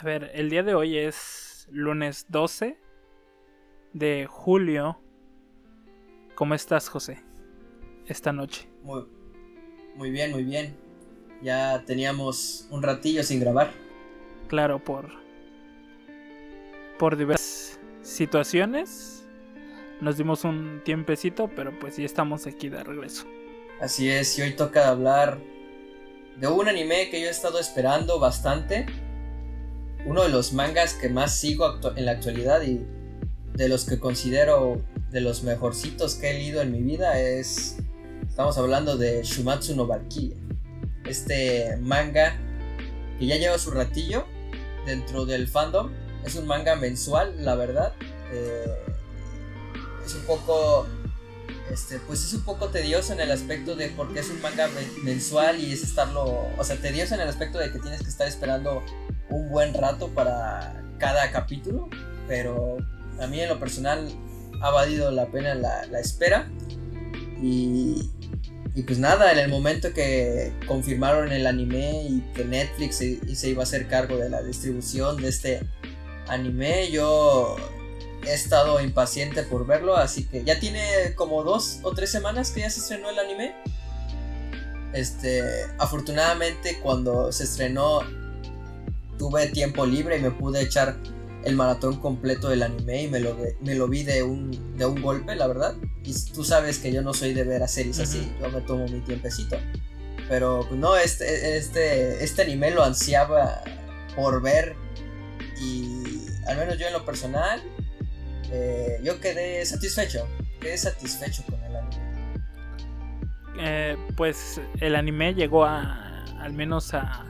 A ver, el día de hoy es lunes 12 de julio. ¿Cómo estás, José? Esta noche. Muy, muy bien, muy bien. Ya teníamos un ratillo sin grabar. Claro, por por diversas situaciones. Nos dimos un tiempecito, pero pues ya estamos aquí de regreso. Así es, y hoy toca hablar de un anime que yo he estado esperando bastante. Uno de los mangas que más sigo en la actualidad y de los que considero de los mejorcitos que he leído en mi vida es. Estamos hablando de Shumatsu no Valkyria. Este manga que ya lleva su ratillo dentro del fandom. Es un manga mensual, la verdad. Eh, es un poco este, pues es un poco tedioso en el aspecto de porque es un manga mensual y es estarlo, o sea, tedioso en el aspecto de que tienes que estar esperando un buen rato para cada capítulo, pero a mí en lo personal ha valido la pena la, espera y, y, pues nada, en el momento que confirmaron el anime y que Netflix se, se iba a hacer cargo de la distribución de este anime, yo he estado impaciente por verlo, así que ya tiene como dos o tres semanas que ya se estrenó el anime. Este, afortunadamente cuando se estrenó tuve tiempo libre y me pude echar el maratón completo del anime y me lo, me lo vi de un, de un golpe, la verdad. Y tú sabes que yo no soy de ver a series así, yo me tomo mi tiempecito. Pero pues, no, este, este, este anime lo ansiaba por ver y al menos yo en lo personal eh, yo quedé satisfecho, quedé satisfecho con el anime. Eh, pues el anime llegó a, al menos a,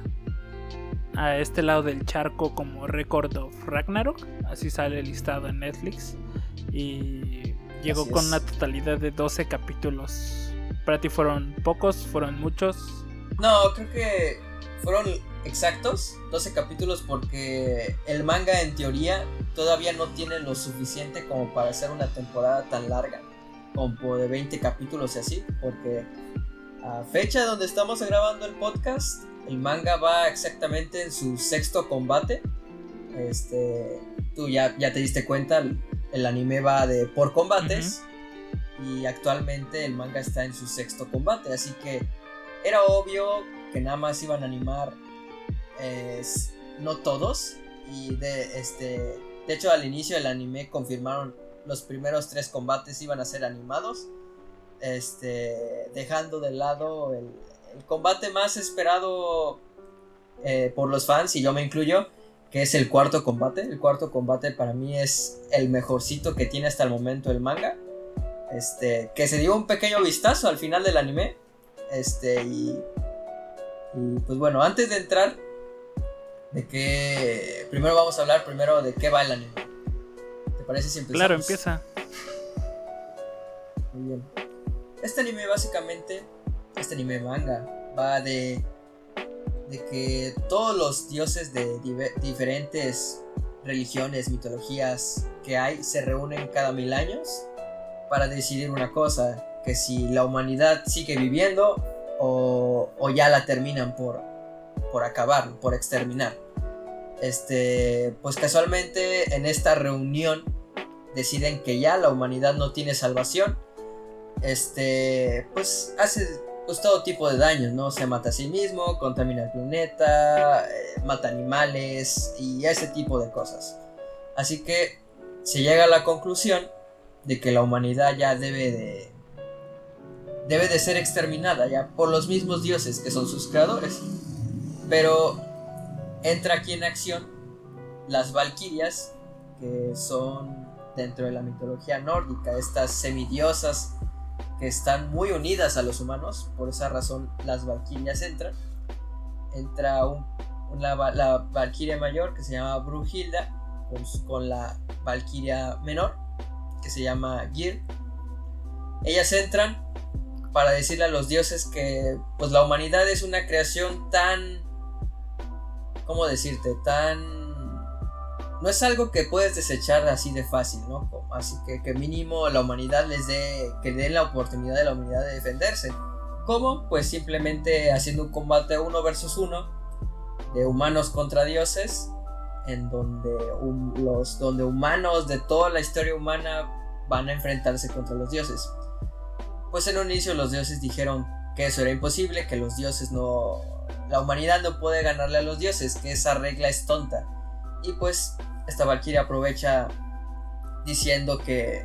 a este lado del charco como Record of Ragnarok, así sale listado en Netflix, y llegó con una totalidad de 12 capítulos. ¿Para ti fueron pocos? ¿Fueron muchos? No, creo que fueron exactos 12 capítulos porque el manga en teoría todavía no tiene lo suficiente como para hacer una temporada tan larga, como de 20 capítulos y así, porque a fecha donde estamos grabando el podcast, el manga va exactamente en su sexto combate. Este, tú ya, ya te diste cuenta, el, anime va de por combates y actualmente el manga está en su sexto combate, así que era obvio que nada más iban a animar no todos y de este de hecho, al inicio del anime confirmaron los primeros tres combates iban a ser animados. Este, dejando de lado el, combate más esperado eh, por los fans, y yo me incluyo, que es el cuarto combate. El cuarto combate para mí es el mejorcito que tiene hasta el momento el manga. Este, que se dio un pequeño vistazo al final del anime. Este, y, y pues bueno, antes de entrar de qué. Primero vamos a hablar primero de qué va el anime. ¿Te parece si empezamos? Claro, empieza. Muy bien. Este anime básicamente, este anime manga, va de, de que todos los dioses de diferentes religiones, mitologías que hay se reúnen cada mil años para decidir una cosa, que si la humanidad sigue viviendo o, o ya la terminan por, por acabar, por exterminar. Este, pues casualmente en esta reunión deciden que ya la humanidad no tiene salvación. Este, pues hace pues, todo tipo de daños, ¿no? Se mata a sí mismo, contamina el planeta, eh, mata animales y ese tipo de cosas. Así que se llega a la conclusión de que la humanidad ya debe de debe de ser exterminada ya por los mismos dioses que son sus creadores. Pero entra aquí en acción las Valquirias, que son dentro de la mitología nórdica, estas semidiosas que están muy unidas a los humanos, por esa razón las Valquirias entran. Entra la Valquiria mayor que se llama Brunhilda con, con la Valquiria menor que se llama Gir. Ellas entran para decirle a los dioses que pues la humanidad es una creación tan ¿cómo decirte? Tan... No es algo que puedes desechar así de fácil, ¿no? Así que que mínimo la humanidad les dé, que den la oportunidad de la humanidad de defenderse. ¿Cómo? Pues simplemente haciendo un combate uno versus uno de humanos contra dioses en donde, los, donde humanos de toda la historia humana van a enfrentarse contra los dioses. Pues en un inicio los dioses dijeron que eso era imposible, que los dioses no... La humanidad no puede ganarle a los dioses, que esa regla es tonta. Y pues esta Valkyria aprovecha diciendo que,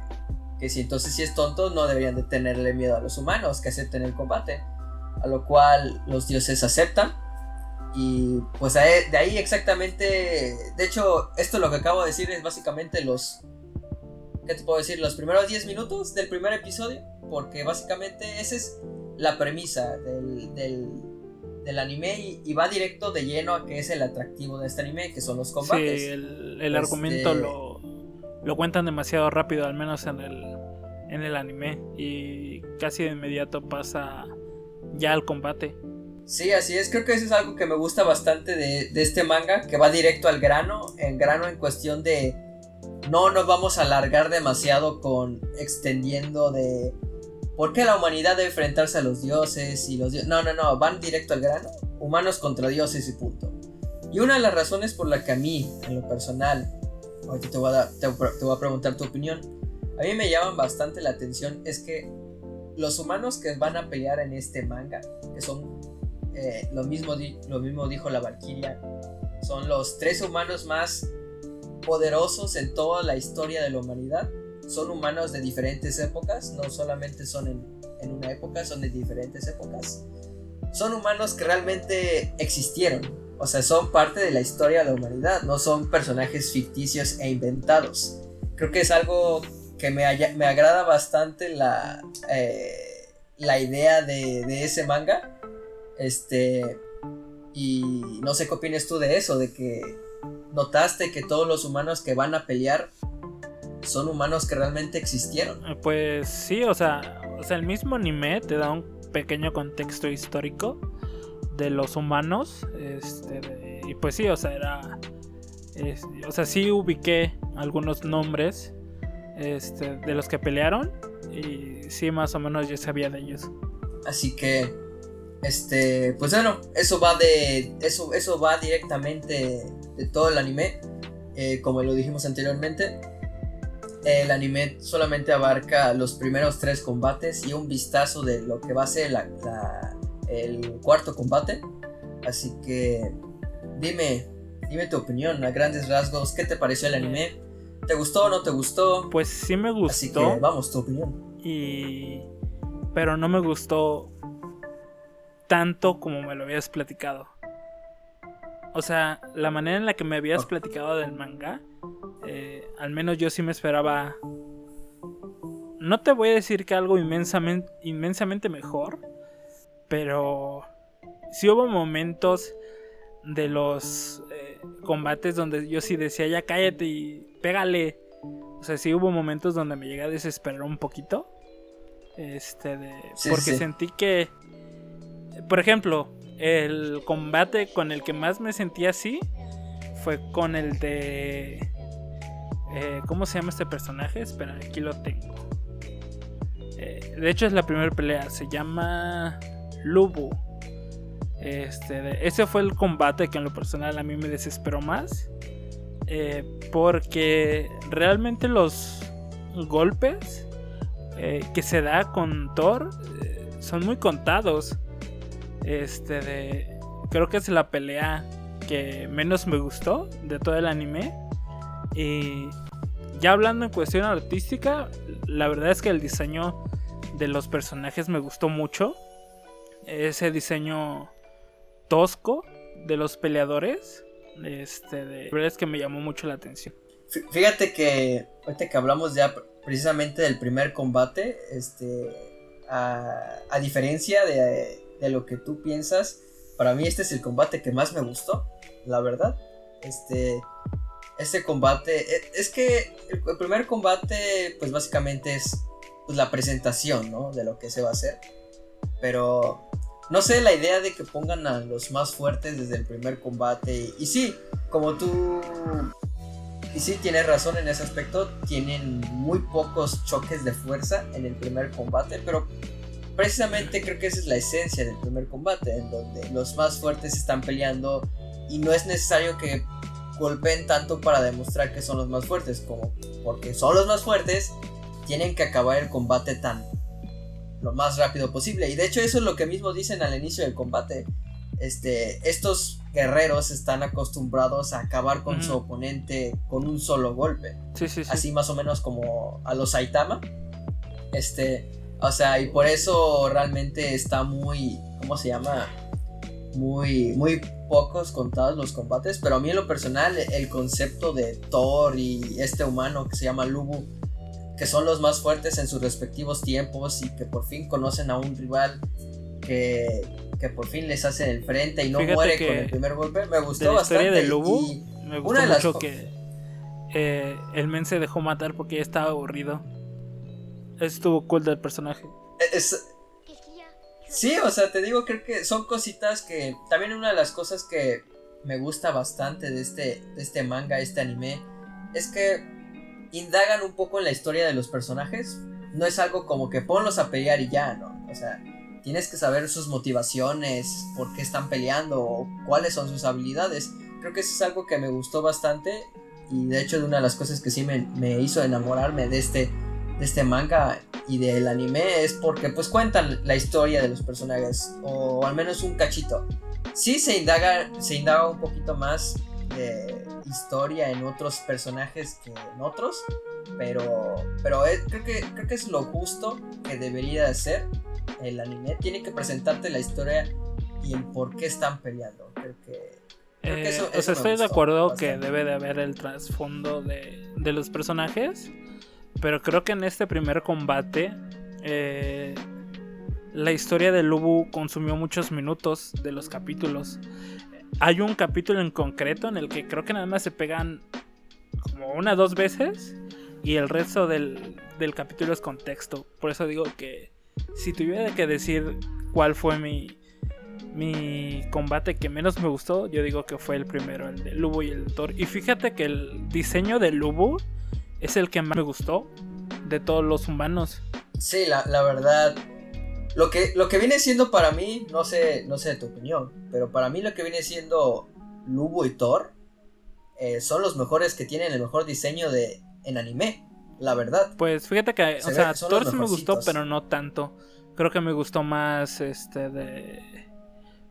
que si entonces si es tonto no deberían de tenerle miedo a los humanos, que acepten el combate. A lo cual los dioses aceptan y pues de ahí exactamente, de hecho, esto lo que acabo de decir es básicamente los, ¿qué te puedo decir? Los primeros 10 minutos del primer episodio, porque básicamente esa es la premisa del, anime y, va directo de lleno a que es el atractivo de este anime, que son los combates. Sí, el, argumento este lo, lo cuentan demasiado rápido, al menos en el, en el anime, y casi de inmediato pasa ya al combate. Sí, así es. Creo que eso es algo que me gusta bastante de, este manga, que va directo al grano, en grano en cuestión de no nos vamos a alargar demasiado con extendiendo de por qué la humanidad debe enfrentarse a los dioses y los dioses. No, no, no, van directo al grano. Humanos contra dioses y punto. Y una de las razones por la que a mí, en lo personal, ahorita te voy a, te voy a preguntar tu opinión, a mí me llaman bastante la atención es que los humanos que van a pelear en este manga, que son eh, lo, mismo lo mismo dijo la Valkyria. Son los tres humanos más poderosos en toda la historia de la humanidad. Son humanos de diferentes épocas, no solamente son en, en una época, son de diferentes épocas. Son humanos que realmente existieron, o sea, son parte de la historia de la humanidad, no son personajes ficticios e inventados. Creo que es algo que me, me agrada bastante la, eh, la idea de, de, ese manga. Este. Y no sé qué opinas tú de eso, de que notaste que todos los humanos que van a pelear son humanos que realmente existieron. Eh, pues sí, o sea, o sea, el mismo anime te da un pequeño contexto histórico de los humanos. Este, y pues sí, o sea, era. o sea, sí ubiqué algunos nombres este, de los que pelearon. Y sí, más o menos yo sabía de ellos. Así que este, pues bueno, eso va de. Eso, eso va directamente de todo el anime. Eh, como lo dijimos anteriormente. El anime solamente abarca los primeros tres combates y un vistazo de lo que va a ser el cuarto combate. Así que dime, dime tu opinión a grandes rasgos. ¿Qué te pareció el anime? ¿Te gustó o no te gustó? Pues sí me gustó. Así que vamos, tu opinión. Y. Pero no me gustó tanto como me lo habías platicado. O sea, la manera en la que me habías platicado del manga, eh, al menos yo sí me esperaba. No te voy a decir que algo inmensamente, inmensamente mejor, pero sí hubo momentos de los eh, combates donde yo sí decía ya cállate y pégale. O sea, sí hubo momentos donde me llegué a desesperar un poquito. Este, de, porque sentí que por ejemplo, el combate con el que más me sentí así fue con el de... Eh, ¿Cómo se llama este personaje? Espera, aquí lo tengo. Eh, de hecho es la primera pelea, se llama Lubu. Este, ese fue el combate que en lo personal a mí me desesperó más. Eh, porque realmente los golpes que se da con Thor son muy contados. Este de. Creo que es la pelea que menos me gustó de todo el anime. Y ya hablando en cuestión artística, la verdad es que el diseño de los personajes me gustó mucho. Ese diseño tosco de los peleadores. Este, de, la verdad es que me llamó mucho la atención. Fíjate que ahorita que hablamos ya precisamente del primer combate, este, a, a diferencia de de lo que tú piensas. Para mí este es el combate que más me gustó, la verdad. Este, este combate, e, es que el, primer combate, pues básicamente es pues, la presentación, ¿no? De lo que se va a hacer. Pero no sé, la idea de que pongan a los más fuertes desde el primer combate. Y, sí, como tú... Y sí, tienes razón en ese aspecto. Tienen muy pocos choques de fuerza en el primer combate. Pero precisamente creo que esa es la esencia del primer combate, en donde los más fuertes están peleando y no es necesario que golpeen tanto para demostrar que son los más fuertes, como porque son los más fuertes, tienen que acabar el combate tan lo más rápido posible. Y de hecho eso es lo que mismo dicen al inicio del combate. Este, estos guerreros están acostumbrados a acabar con su oponente con un solo golpe. Así más o menos como a los Saitama. Este, o sea, y por eso realmente está muy, ¿cómo se llama? Muy, muy pocos contados los combates, pero a mí en lo personal el concepto de Thor y este humano que se llama Lubu, que son los más fuertes en sus respectivos tiempos y que por fin conocen a un rival que, que por fin les hace el frente y no muere con el primer golpe, me gustó bastante. de Lubu, me gustó mucho que eh, el men se dejó matar porque ya estaba aburrido. Estuvo cool del personaje. Es, Sí, o sea, te digo, creo que son cositas que. También una de las cosas que me gusta bastante de este, de este manga, este anime, es que indagan un poco en la historia de los personajes. No es algo como que ponlos a pelear y ya, ¿no? O sea, tienes que saber sus motivaciones, por qué están peleando o cuáles son sus habilidades. Creo que eso es algo que me gustó bastante y de hecho de una de las cosas que sí me, me hizo enamorarme de este, de este manga y del anime es porque pues cuentan la historia de los personajes o al menos un cachito. Sí se indaga, se indaga un poquito más de historia en otros personajes que en otros, pero pero creo que creo que es lo justo que debería ser el anime. Tiene que presentarte la historia y el por qué están peleando. Creo que eh, o sea, estoy de acuerdo que debe de haber el trasfondo de, de los personajes. Pero creo que en este primer combate eh, la historia de Lubu consumió muchos minutos de los capítulos. Hay un capítulo en concreto en el que creo que nada más se pegan como una o dos veces y el resto del, capítulo es contexto. Por eso digo que si tuviera que decir cuál fue mi, mi combate que menos me gustó, yo digo que fue el primero, el de Lubu y el Thor. Y fíjate que el diseño de Lubu es el que más me gustó de todos los humanos. Sí, la, verdad. Lo que, lo que viene siendo para mí, no sé, no sé de tu opinión, pero para mí lo que viene siendo Lubo y Thor eh, son los mejores que tienen el mejor diseño de en anime, la verdad. Pues fíjate que, o sea, Thor sí me gustó, pero no tanto. Creo que me gustó más este de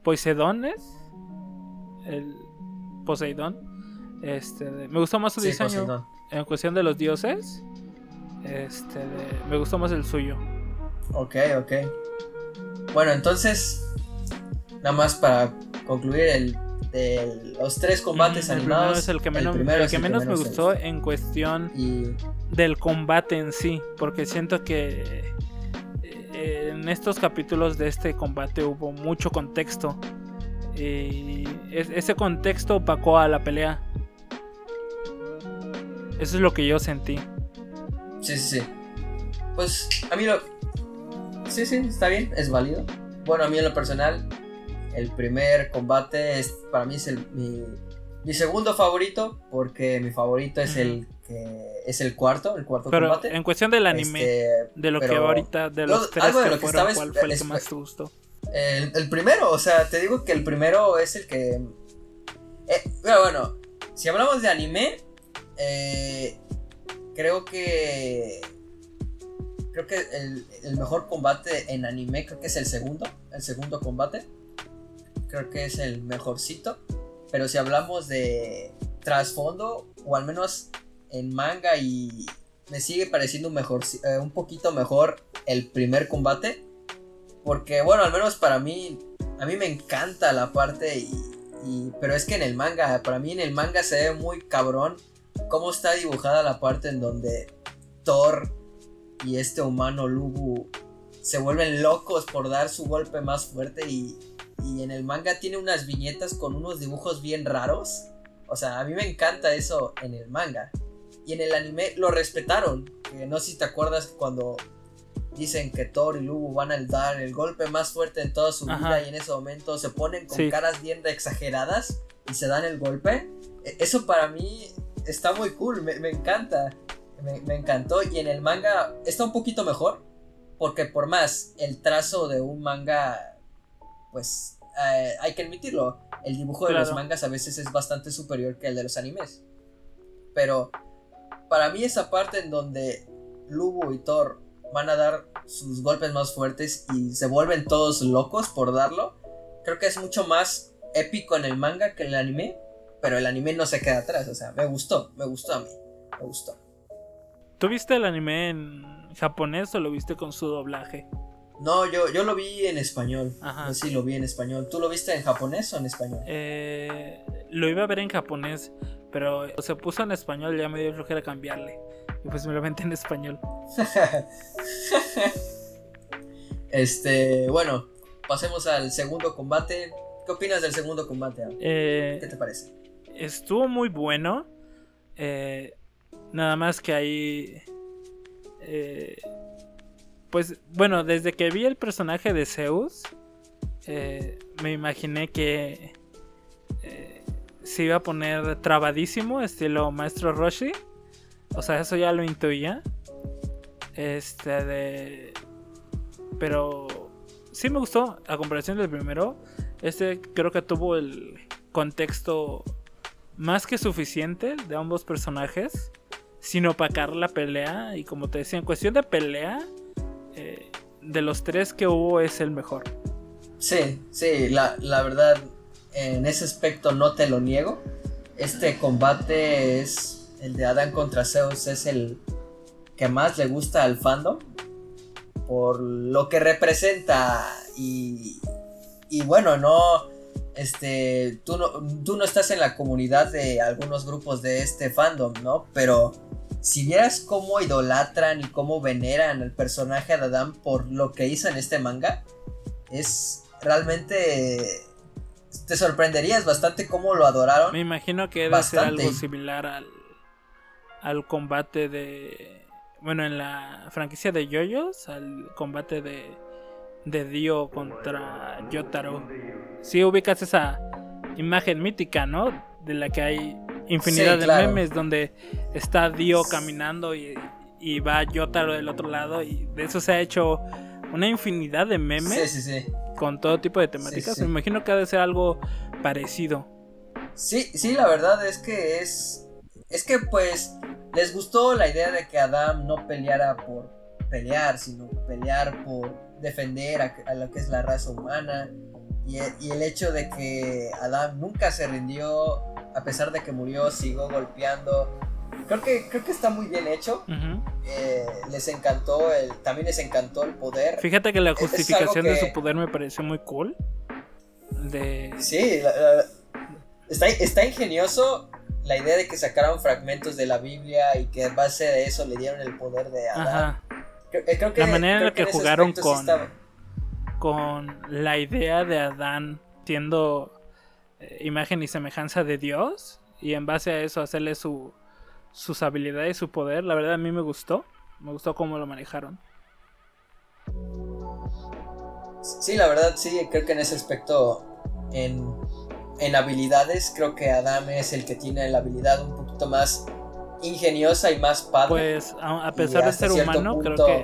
Poseidón, el Poseidón. Este, me gustó más su diseño en cuestión de los dioses, este, me gustó más el suyo. Ok, ok. Bueno, entonces, nada más para concluir el, de los tres combates animados. Es el que menos, el que menos me gustó en cuestión del combate en sí, porque siento que eh, en estos capítulos de este combate hubo mucho contexto. Y ese contexto opacó a la pelea. Eso es lo que yo sentí. Sí, sí, sí. Pues a mí lo... Sí, sí, está bien, es válido. Bueno, a mí en lo personal, el primer combate es, para mí es el, mi, segundo favorito, porque mi favorito es el que es el cuarto, el cuarto pero combate. En cuestión del anime, este, de lo que ahorita, de los tres algo de lo que, fueron, ¿cuál fue el que más te gustó? El, el, primero, o sea, te digo que el primero es el que... Eh, bueno, si hablamos de anime, eh, creo que. Creo que el, mejor combate en anime, creo que es el segundo. El segundo combate. Creo que es el mejorcito. Pero si hablamos de trasfondo, o al menos en manga, y me sigue pareciendo mejor, eh, un poquito mejor el primer combate. Porque, bueno, al menos para mí, a mí me encanta la parte y, pero es que en el manga, para mí en el manga se ve muy cabrón cómo está dibujada la parte en donde Thor y este humano Lubu se vuelven locos por dar su golpe más fuerte y, y en el manga tiene unas viñetas con unos dibujos bien raros. O sea, a mí me encanta eso en el manga. Y en el anime lo respetaron. No sé si te acuerdas cuando dicen que Thor y Lubu van a dar el golpe más fuerte de toda su vida y en ese momento se ponen con caras bien exageradas y se dan el golpe. E, eso para mí está muy cool, me, encanta. Me, encantó. Y en el manga está un poquito mejor. Porque por más el trazo de un manga, pues eh, hay que admitirlo. el dibujo de los mangas a veces es bastante superior que el de los animes. Pero para mí esa parte en donde Lubu y Thor van a dar sus golpes más fuertes y se vuelven todos locos por darlo, creo que es mucho más épico en el manga que en el anime, pero el anime no se queda atrás, o sea, me gustó, me gustó a mí, me gustó. ¿Tú viste el anime en japonés o lo viste con su doblaje? No, yo, yo lo vi en español. Ajá. Sí lo vi en español. ¿Tú lo viste en japonés o en español? Eh, lo iba a ver en japonés, pero se puso en español, ya me dio flojera cambiarle. Y pues me lo aventé en español. este, bueno, pasemos al segundo combate. ¿Qué opinas del segundo combate? Eh, ¿Qué te parece? Estuvo muy bueno. eh, nada más que ahí. eh, pues bueno, desde que vi el personaje de Zeus, eh, me imaginé que eh, se iba a poner trabadísimo, estilo Maestro Roshi. O sea, eso ya lo intuía. Este de. Pero sí me gustó, a comparación del primero. Este creo que tuvo el contexto más que suficiente de ambos personajes sin opacar la pelea. Y como te decía, en cuestión de pelea, eh, de los tres que hubo es el mejor. Sí, sí, la, la verdad, en ese aspecto no te lo niego. Este combate es el de Adán contra Zeus, es el que más le gusta al fandom por lo que representa y, y bueno, no, este, tú no, tú no estás en la comunidad de algunos grupos de este fandom, ¿no? Pero si vieras cómo idolatran y cómo veneran al personaje de Adán por lo que hizo en este manga, es realmente te sorprenderías bastante cómo lo adoraron. Me imagino que debe ser algo similar al, al combate de. Bueno, en la franquicia de Yoyos, al combate de, de Dio contra Yotaro. Si ubicas esa imagen mítica, ¿no? De la que hay infinidad Sí, de claro. memes donde está Dio caminando y, y va Yotaro del otro lado. Y de eso se ha hecho una infinidad de memes Sí, sí, sí. con todo tipo de temáticas. sí. Me imagino que ha de ser algo parecido. Sí, sí, la verdad es que es. Es que pues les gustó la idea de que Adam no peleara por pelear, sino pelear por defender a, a lo que es la raza humana. Y, y el hecho de que Adam nunca se rindió, a pesar de que murió, siguió golpeando. Creo que, creo que está muy bien hecho. Eh, les encantó el. También les encantó el poder. Fíjate que la justificación de su poder me pareció muy cool. De. Sí, la- la- está, está ingenioso la idea de que sacaron fragmentos de la Biblia y que en base a eso le dieron el poder de Adán. Ajá. Creo, eh, que, La manera en la que jugaron sí con- Con la idea de Adán siendo eh, imagen y semejanza de Dios. Y en base a eso hacerle su, sus habilidades y su poder. La verdad a mí me gustó. Me gustó cómo lo manejaron. Sí, la verdad sí, creo que en ese aspecto, en, en habilidades, creo que Adam es el que tiene la habilidad un poquito más ingeniosa y más padre. Pues a, a pesar de ser humano, punto- creo que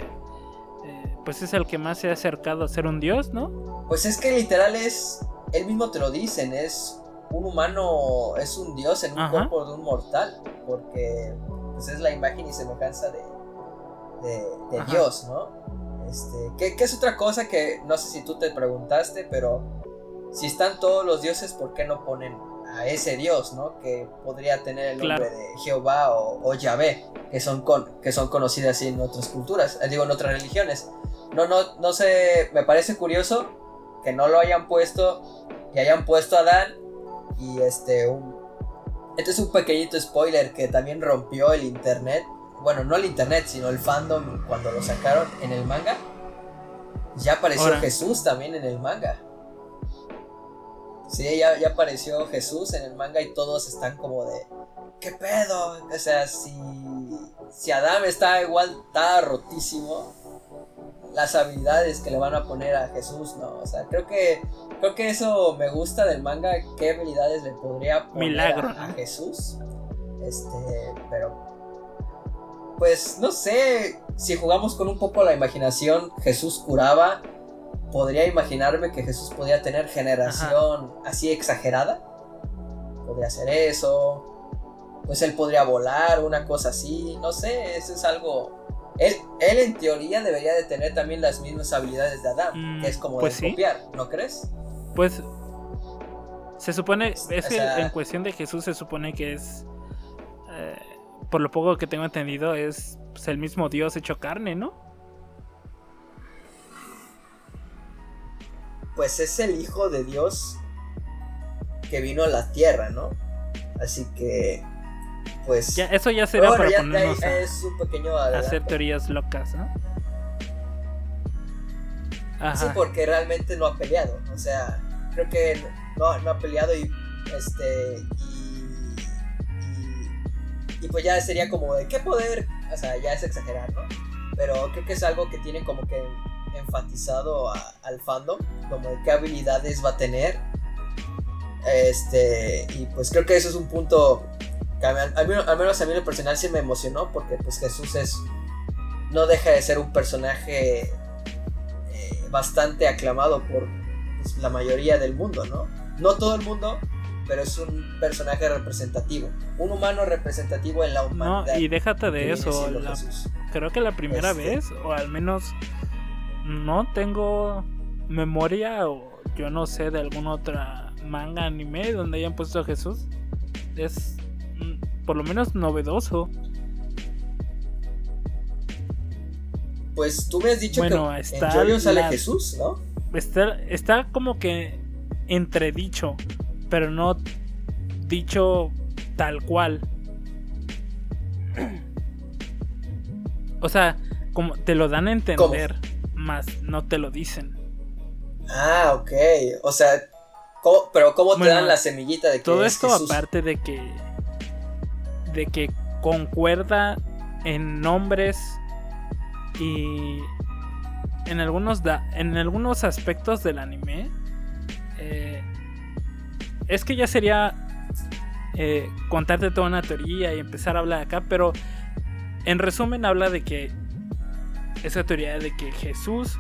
eh, pues es el que más se ha acercado a ser un dios, ¿no? Pues es que literal es, él mismo te lo dicen, es un humano, es un dios en un Ajá. cuerpo de un mortal, porque pues es la imagen y semejanza de, de, de. Dios, ¿no? Este, que, que es otra cosa que no sé si tú te preguntaste, pero si están todos los dioses, ¿por qué no ponen a ese dios, ¿no? Que podría tener el nombre Claro. de Jehová o, o Yahvé, que son, con, que son conocidas así en otras culturas, eh, digo en otras religiones. No, no, no sé, me parece curioso que no lo hayan puesto y hayan puesto a Dan y este un este es un pequeñito spoiler que también rompió el internet bueno no el internet sino el fandom cuando lo sacaron en el manga ya apareció Ahora. Jesús también en el manga sí ya, ya apareció Jesús en el manga y todos están como de qué pedo o sea si si Adam está igual está rotísimo las habilidades que le van a poner a Jesús, ¿no? O sea, creo que creo que eso me gusta del manga, qué habilidades le podría poner Milagro, a. Jesús. Este, pero pues no sé, si jugamos con un poco la imaginación, Jesús curaba podría imaginarme que Jesús podía tener generación así exagerada. Podría hacer eso. Pues él podría volar, una cosa así. No sé, eso es algo. Él, él en teoría debería de tener también las mismas habilidades de Adán, que es como pues de copiar, ¿no crees? Pues se supone, es en cuestión de Jesús se supone que es, eh, por lo poco que tengo entendido, es pues, el mismo Dios hecho carne, ¿no? Pues es el Hijo de Dios que vino a la tierra, ¿no? Así que, pues... Ya, eso ya será para ponernos a, es un pequeño hacer teorías locas, ¿no? Sí, porque realmente no ha peleado, o sea, creo que no, no ha peleado y este y, pues ya sería como de qué poder, o sea, ya es exagerar, ¿no? Pero creo que es algo que tiene como que enfatizado al fandom, como de qué habilidades va a tener. Este, y pues creo que eso es un punto que al, menos a mí lo personal sí me emocionó porque pues Jesús es no deja de ser un personaje eh, bastante aclamado por pues, la mayoría del mundo, ¿no? No todo el mundo, pero es un personaje representativo. Un humano representativo en la humanidad. No, y déjate de eso. creo que la primera este. vez, o al menos no tengo memoria, o yo no sé de alguna otra manga anime donde hayan puesto a Jesús. Es mm, por lo menos novedoso. Pues tú me has dicho que está en sale Jesús, ¿no? Está, está como que entredicho, pero no dicho tal cual. O sea, como te lo dan a entender, más no te lo dicen. Ah, ok. O sea, pero ¿cómo te dan la semillita de que Todo esto aparte de que de que concuerda en nombres y en algunos en algunos aspectos del anime eh, es que ya sería eh, contarte toda una teoría y empezar a hablar acá, pero en resumen habla de que esa teoría de que Jesús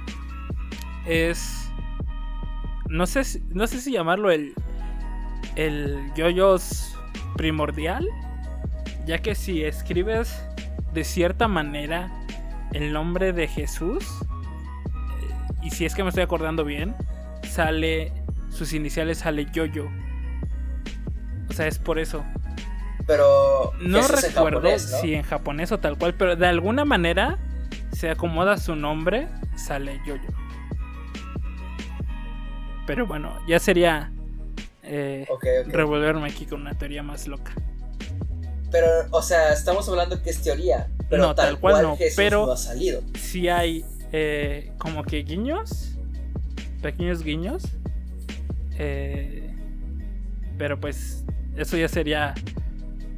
es no sé si, no sé si llamarlo el el yoyos primordial, ya que si escribes de cierta manera el nombre de Jesús eh, y si es que me estoy acordando bien, sale sus iniciales sale Yoyo. O sea, es por eso. Pero. No recuerdo si en japonés o tal cual, pero de alguna manera se acomoda su nombre, sale Yoyo. Pero bueno, ya sería eh, revolverme aquí con una teoría más loca. Pero, o sea, estamos hablando que es teoría. Pero no, tal, cual, no. pero no ha salido. Si hay eh, como que guiños, pequeños guiños eh, pero pues eso ya sería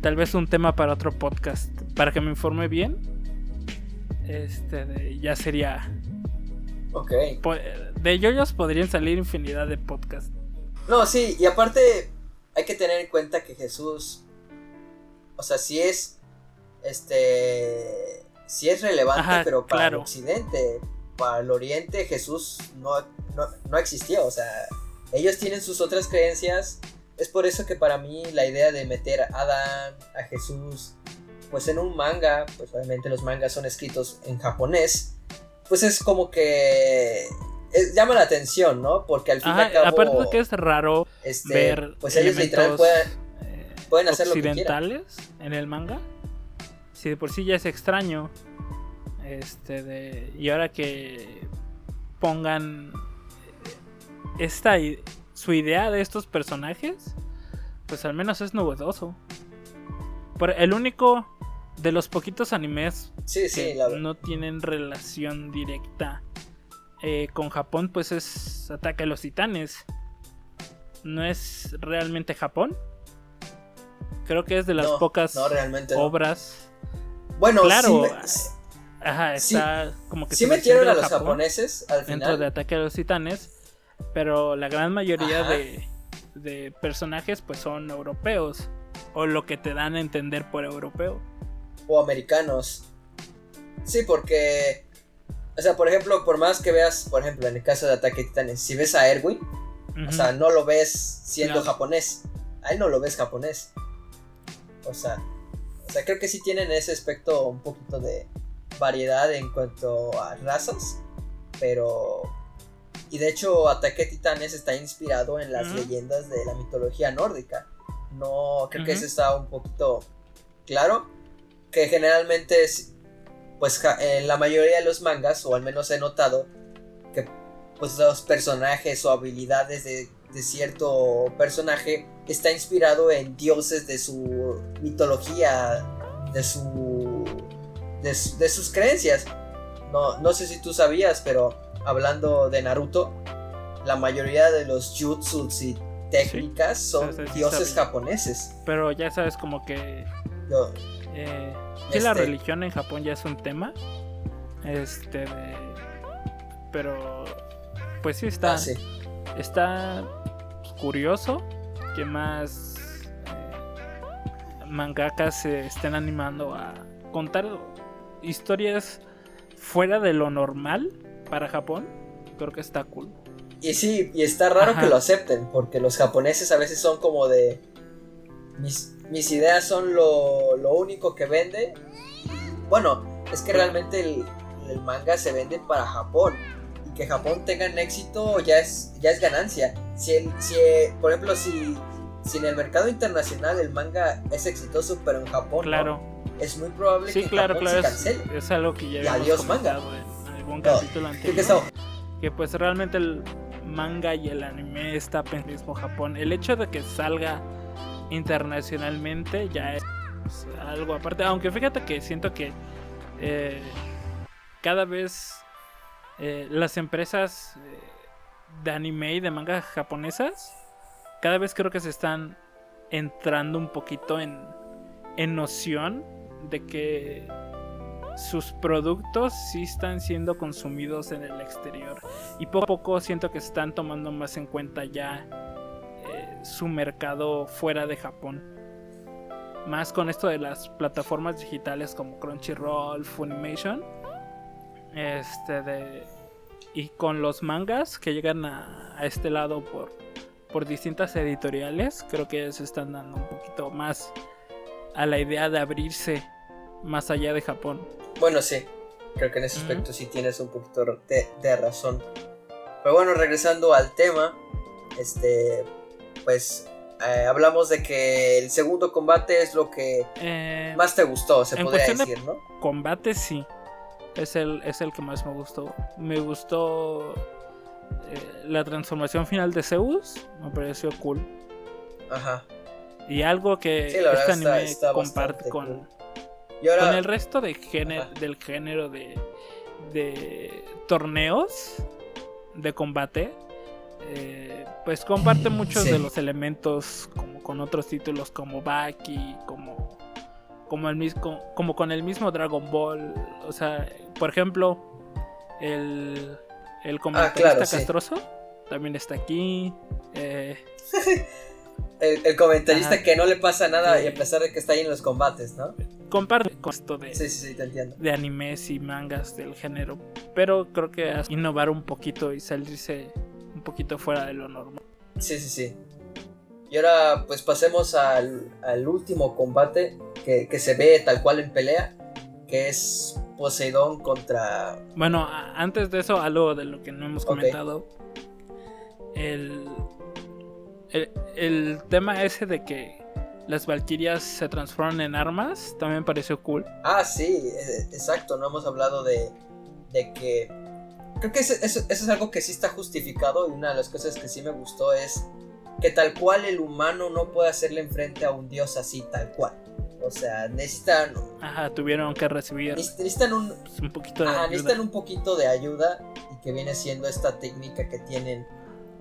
tal vez un tema para otro podcast. Para que me informe bien. Este, ya sería... Ok. De yoyos podrían salir infinidad de podcasts. No, sí, y aparte hay que tener en cuenta que Jesús, o sea, si es, este, si es relevante, pero para el occidente, para el oriente, Jesús no, no, no existía, o sea, ellos tienen sus otras creencias. Es por eso que para mí la idea de meter a Adán, a Jesús, pues en un manga, pues obviamente los mangas son escritos en japonés, pues es como que llama la atención, ¿no? Porque al fin y al cabo. Aparte de que es raro este, ver. Pues ellos literal pueden, pueden hacer occidentales en el manga. Si de por sí ya es extraño. Este de. Y ahora que pongan esta, su idea de estos personajes, pues al menos es novedoso. el único de los poquitos animes que no tienen relación directa eh, con Japón, pues es Ataque a los Titanes. No es realmente Japón. Creo que es de las pocas obras. Bueno, claro. Ajá, está como que sí metieron a los japoneses al final. Dentro de Ataque a los Titanes pero la gran mayoría de, personajes pues son europeos. O lo que te dan a entender por europeo. O americanos. Sí, porque O sea, por ejemplo, por más que veas, por ejemplo, en el caso de Ataque de Titanes, si ves a Erwin, o sea, no lo ves siendo japonés. A él no lo ves japonés. O sea, o sea, creo que sí tienen ese aspecto un poquito de variedad en cuanto a razas. Pero. Y de hecho, Ataque de Titanes está inspirado en las leyendas de la mitología nórdica. No, creo que eso está un poquito claro. Que generalmente es. Pues en la mayoría de los mangas, o al menos he notado, que pues los personajes o habilidades de, cierto personaje está inspirado en dioses de su mitología, de su de, sus creencias. No, no sé si tú sabías, pero hablando de Naruto, la mayoría de los jutsus y técnicas son dioses japoneses. Pero ya sabes como que... Eh, la este religión en Japón ya es un tema. Este... Pero pues sí está. Ah, está curioso que más eh, mangakas se estén animando a contar historias fuera de lo normal para Japón. Creo que está cool. Y sí, y está raro que lo acepten, porque los japoneses a veces son como de. Mis, mis ideas son lo, lo, único que vende. Bueno, es que realmente el, el manga se vende para Japón que Japón tenga éxito ya es, ya es ganancia. Si, el, si por ejemplo, si, si en el mercado internacional el manga es exitoso, pero en Japón claro. es muy probable que claro, Japón se cancele. Es, algo que ya y adiós manga. En algún capítulo anterior. Que, pues realmente el manga y el anime está en mismo Japón. El hecho de que salga internacionalmente ya es algo aparte. Aunque fíjate que siento que eh, cada vez eh, las empresas eh, de anime y de manga japonesas cada vez creo que se están entrando un poquito en, en noción de que sus productos sí están siendo consumidos en el exterior y poco a poco siento que están tomando más en cuenta ya su mercado fuera de Japón más con esto de las plataformas digitales como Crunchyroll, Funimation este de. Y con los mangas que llegan a, este lado por, por distintas editoriales, creo que se están dando un poquito más a la idea de abrirse más allá de Japón. Bueno, sí, creo que en ese aspecto sí tienes un poquito de, razón. Pero bueno, regresando al tema, este, pues eh, hablamos de que el segundo combate es lo que eh, más te gustó, se podría decir, ¿no? Combate sí es el, es el que más me gustó. Me gustó eh, la transformación final de Zeus, me pareció cool. Ajá. Y algo que este anime comparte con, con el resto de del género de, de torneos de combate. Eh, pues comparte muchos de los elementos como con otros títulos como Baki, como como, el mismo, como con el mismo Dragon Ball. O sea, por ejemplo, el, el comentarista ah, castroso también está aquí. Eh, el, comentarista que no le pasa nada y a pesar de que está ahí en los combates, ¿no? Comparte con esto de, sí, sí, te entiendo. de animes y mangas del género. Pero creo que innovar un poquito y salirse un poquito fuera de lo normal. Sí, sí, sí. Y ahora pues pasemos al, al último combate que, se ve tal cual en pelea, que es Poseidón contra... Bueno, antes de eso, algo de lo que no hemos comentado. El, el, tema ese de que las valquirias se transforman en armas también pareció cool. Ah, sí, e, exacto, no hemos hablado de, de que... Creo que eso, eso, es algo que sí está justificado y una de las cosas que sí me gustó es que tal cual el humano no puede hacerle enfrente a un dios así, tal cual. O sea, necesitan. Ajá, tuvieron que recibir. Necesitan un, pues, un poquito de ajá, necesitan un poquito de ayuda. Y que viene siendo esta técnica que tienen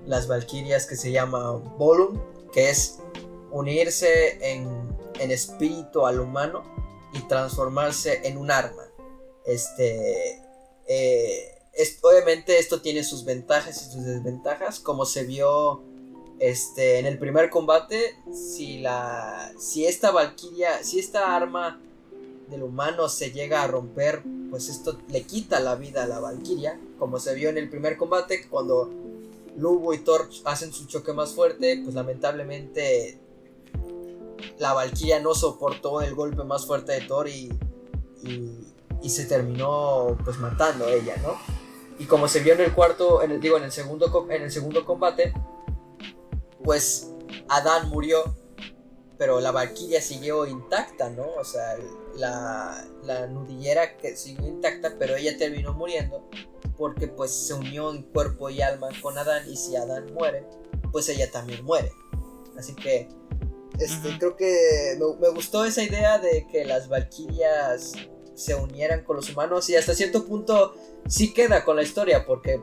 las valquirias que se llama Volum. Que es unirse en, en espíritu al humano y transformarse en un arma. Este. Eh, obviamente esto tiene sus ventajas y sus desventajas. Como se vio este, en el primer combate, si la. Si esta Valkyria. Si esta arma del humano se llega a romper, pues esto le quita la vida a la Valkyria, como se vio en el primer combate, cuando Lugo y Thor hacen su choque más fuerte, pues lamentablemente la Valkyria no soportó el golpe más fuerte de Thor y, y, se terminó pues matando ella, ¿no? Y como se vio en el cuarto, en el, digo, en el segundo, en el segundo combate, pues Adán murió, pero la Valkyria siguió intacta, ¿no? O sea, la, la nudillera que siguió intacta, pero ella terminó muriendo porque pues se unió en cuerpo y alma con Adán y si Adán muere, pues ella también muere. Así que este, creo que me, gustó esa idea de que las Valkyrias se unieran con los humanos y hasta cierto punto sí queda con la historia porque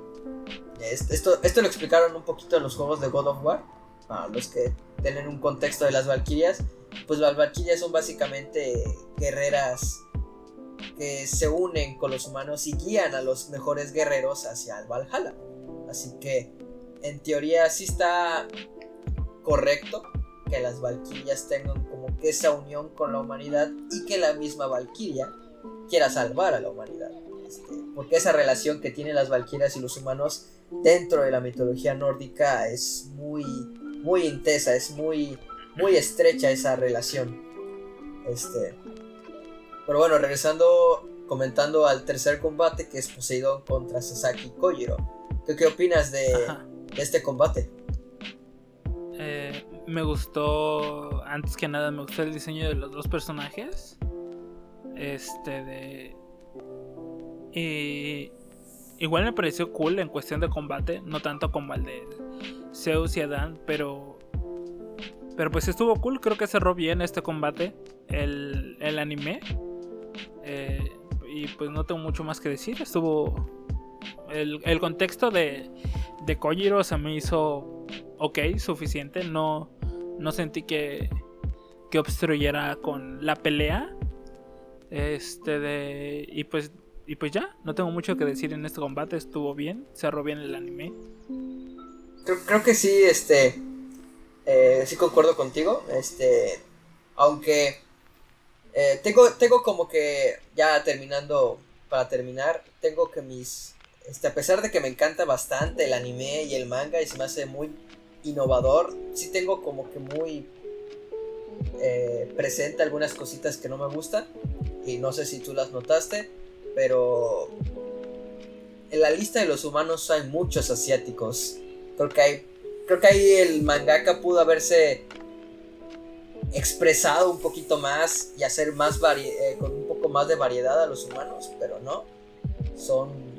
esto, esto lo explicaron un poquito en los juegos de God of War, a los que tienen un contexto de las Valkyrias, pues las Valkyrias son básicamente guerreras que se unen con los humanos y guían a los mejores guerreros hacia el Valhalla. Así que en teoría sí está correcto que las Valkyrias tengan como que esa unión con la humanidad y que la misma Valkyria quiera salvar a la humanidad. Este, porque esa relación que tienen las Valkyrias y los humanos dentro de la mitología nórdica es muy, muy intensa, es muy, muy estrecha esa relación. Este, pero bueno, regresando, comentando al tercer combate que es Poseidón contra Sasaki Kojiro. ¿Qué, qué opinas de, de este combate? Eh, me gustó, antes que nada, me gustó el diseño de los dos personajes. Este de... Y igual me pareció cool en cuestión de combate, no tanto como el de Zeus y Adán, pero... Pero pues estuvo cool, creo que cerró bien este combate, el, el anime. Eh, y pues no tengo mucho más que decir, estuvo... El, el contexto de, de Kojiro se me hizo ok, suficiente, no no sentí que, que obstruyera con la pelea. Este de. Y pues. Y pues ya, no tengo mucho que decir en este combate. Estuvo bien, cerró bien el anime. Creo, que sí, este. Eh, sí concuerdo contigo. Este. Aunque. Eh, tengo, tengo como que. Ya terminando. Para terminar. Tengo que mis. Este, a pesar de que me encanta bastante el anime y el manga. Y se me hace muy innovador. Sí tengo como que muy eh, presente algunas cositas que no me gustan. Y no sé si tú las notaste. Pero en la lista de los humanos hay muchos asiáticos. Creo que hay. Creo que ahí el mangaka pudo haberse expresado un poquito más y hacer más eh, con un poco más de variedad a los humanos, pero no. Son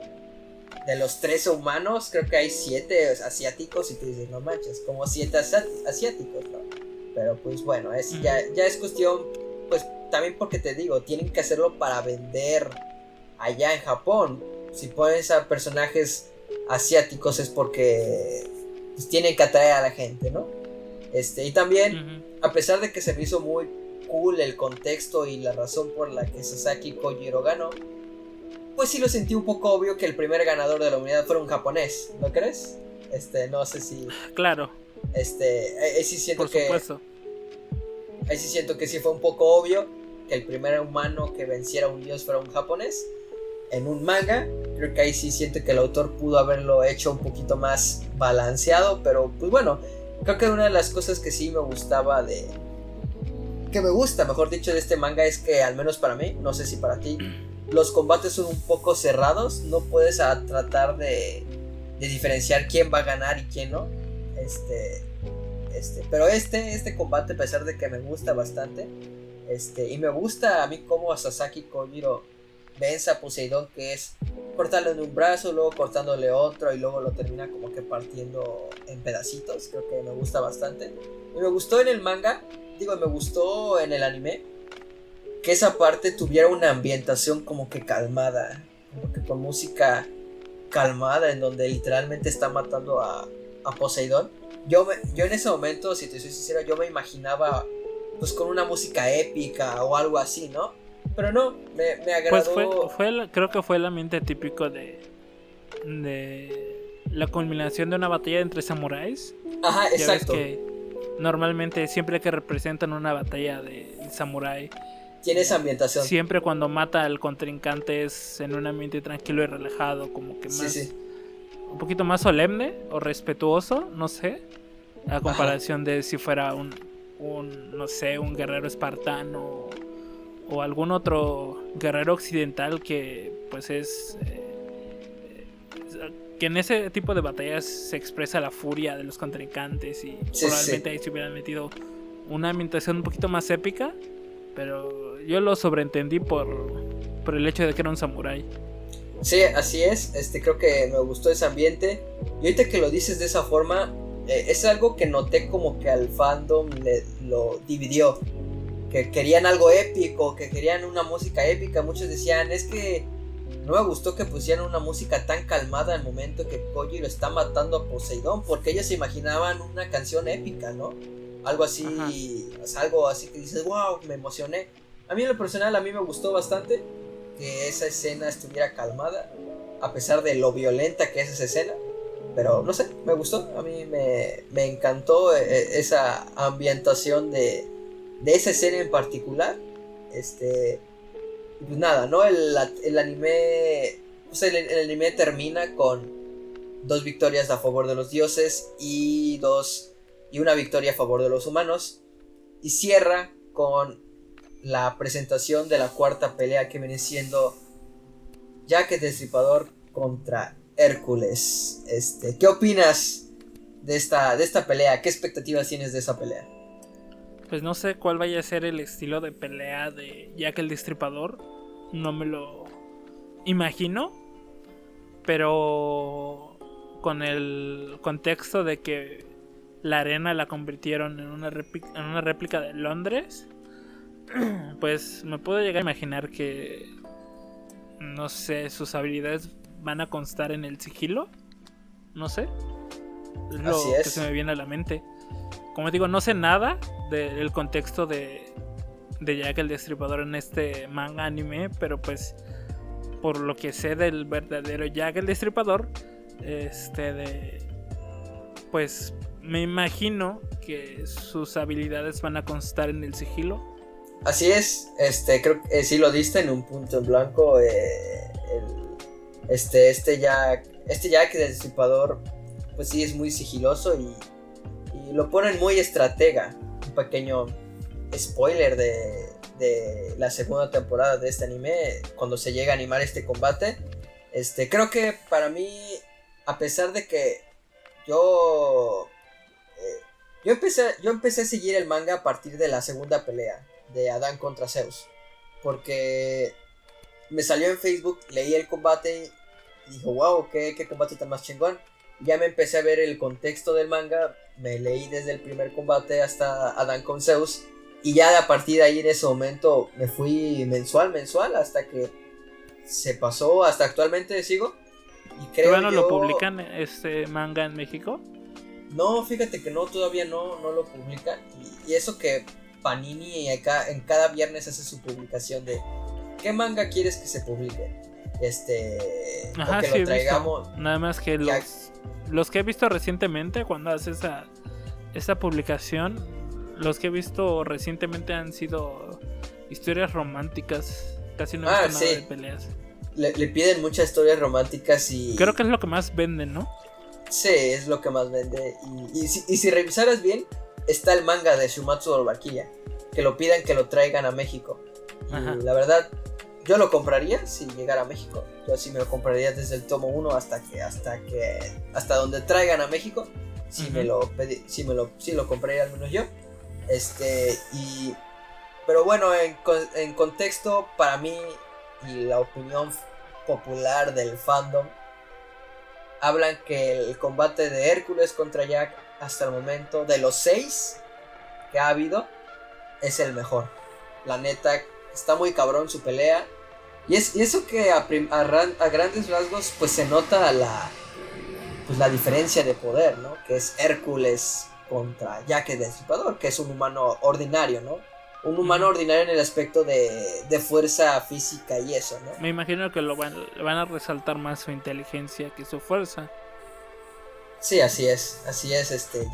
de los tres humanos, creo que hay siete asiáticos y tú dices, no manches, como siete asiáticos, ¿no? Pero pues bueno, es, ya, ya es cuestión, pues también porque te digo, tienen que hacerlo para vender allá en Japón. Si pones a personajes asiáticos es porque pues, tienen que atraer a la gente, ¿no? Este, y también, a pesar de que se me hizo muy cool el contexto y la razón por la que Sasaki Kojiro ganó, pues sí lo sentí un poco obvio que el primer ganador de la unidad fuera un japonés, ¿no crees? Este, no sé si. Claro. Este, ahí sí siento Por que. Supuesto. Ahí sí siento que sí fue un poco obvio que el primer humano que venciera a un dios fuera un japonés. En un manga, creo que ahí sí siento que el autor pudo haberlo hecho un poquito más balanceado, pero pues bueno, creo que una de las cosas que sí me gustaba de. que me gusta, mejor dicho, de este manga es que, al menos para mí, no sé si para ti, los combates son un poco cerrados, no puedes tratar de, diferenciar quién va a ganar y quién no. Este, este, pero este, este combate, a pesar de que me gusta bastante, este, y me gusta a mí como Sasaki Kojiro vence a Poseidón, que es cortarle un brazo, luego cortándole otro y luego lo termina como que partiendo en pedacitos. Creo que me gusta bastante. Y me gustó en el manga, digo, me gustó en el anime que esa parte tuviera una ambientación como que calmada, como que con música calmada, en donde literalmente está matando a, a Poseidón. Yo, yo en ese momento, si te soy sincero, yo me imaginaba pues con una música épica o algo así, ¿no? Pero no, me, me agradó. Pues fue, creo que fue el ambiente típico de, de la culminación de una batalla entre samuráis. Ajá, exacto. que normalmente siempre que representan una batalla de samurái tiene esa ambientación. Siempre cuando mata al contrincante es en un ambiente tranquilo y relajado, como que más. Sí, sí. Un poquito más solemne o respetuoso, no sé. A comparación de si fuera un, un, no sé, un guerrero espartano o algún otro guerrero occidental que pues es eh, que en ese tipo de batallas se expresa la furia de los contrincantes y probablemente ahí se hubieran metido una ambientación un poquito más épica, pero yo lo sobreentendí por, por el hecho de que era un samurái. Sí, así es, este creo que me gustó ese ambiente y ahorita que lo dices de esa forma, eh, es algo que noté como que al fandom le, lo dividió que querían algo épico, que querían una música épica. Muchos decían, es que no me gustó que pusieran una música tan calmada al momento que Koji lo está matando a Poseidón, porque ellos se imaginaban una canción épica, ¿no? Algo así, algo así que dices, wow, me emocioné. A mí en lo personal, a mí me gustó bastante que esa escena estuviera calmada, a pesar de lo violenta que es esa escena. Pero no sé, me gustó, a mí me, me encantó eh, esa ambientación de, de esa escena en particular. Este. Pues nada, ¿no? El, anime. Pues el, anime termina con dos victorias a favor de los dioses y dos. y una victoria a favor de los humanos. Y cierra con la presentación de la cuarta pelea que viene siendo Jack el Destripador contra Hércules. Este, ¿qué opinas de esta, de esta pelea? ¿Qué expectativas tienes de esa pelea? pues no sé cuál vaya a ser el estilo de pelea de Jack el Destripador. No me lo imagino. Pero con el contexto de que la arena la convirtieron en una, en una réplica de Londres, pues me puedo llegar a imaginar que, no sé, sus habilidades van a constar en el sigilo. No sé. Es lo que se me viene a la mente. Como digo, no sé nada del contexto de, de Jack el Destripador en este manga anime, pero pues por lo que sé del verdadero Jack el Destripador, este de pues me imagino que sus habilidades van a constar en el sigilo. Así es, este creo que sí lo diste en un punto en blanco. Eh, este, este Jack, este Jack el Destripador, pues sí es muy sigiloso y lo ponen muy estratega. Un pequeño spoiler de, de la segunda temporada de este anime, cuando se llega a animar este combate. Este, creo que para mí, a pesar de que yo eh, yo empecé, yo empecé a seguir el manga a partir de la segunda pelea de Adán contra Zeus. Porque me salió en Facebook, leí el combate y dije, wow, qué, qué combate tan más chingón. Ya me empecé a ver el contexto del manga me leí desde el primer combate hasta Adán con Zeus. Y ya a partir de ahí en ese momento me fui mensual, mensual, hasta que se pasó, hasta actualmente sigo. Y creo no lo publican este manga en México? No, fíjate que no, todavía no, no lo publican. Y, eso que Panini acá, en cada viernes hace su publicación de qué manga quieres que se publique. Este, Ajá, que lo traigamos. Nada más que los los que he visto recientemente, cuando hace esa, esa publicación, los que he visto recientemente han sido historias románticas. Casi no he ah, visto nada de peleas. Le, piden muchas historias románticas y. Creo que es lo que más venden, ¿no? Sí, es lo que más vende. Y, si, revisaras bien, está el manga de Shumatsu o Que lo pidan que lo traigan a México. Y la verdad, yo lo compraría si llegara a México. Yo sí me lo compraría desde el tomo 1 hasta que hasta que hasta donde traigan a México. Si me lo pedí, si me lo si lo compraría al menos yo. Este y pero bueno, en, en contexto para mí y la opinión popular del fandom hablan que el combate de Hércules contra Jack hasta el momento de los seis que ha habido es el mejor. La neta está muy cabrón su pelea. Y, es, eso que a, a, grandes rasgos pues se nota la, pues, la diferencia de poder, ¿no? Que es Hércules contra Jack el Destripador, que es un humano ordinario, ¿no? Un humano ordinario en el aspecto de, de fuerza física y eso, ¿no? Me imagino que lo van, van a resaltar más su inteligencia que su fuerza. Sí, así es, así es, este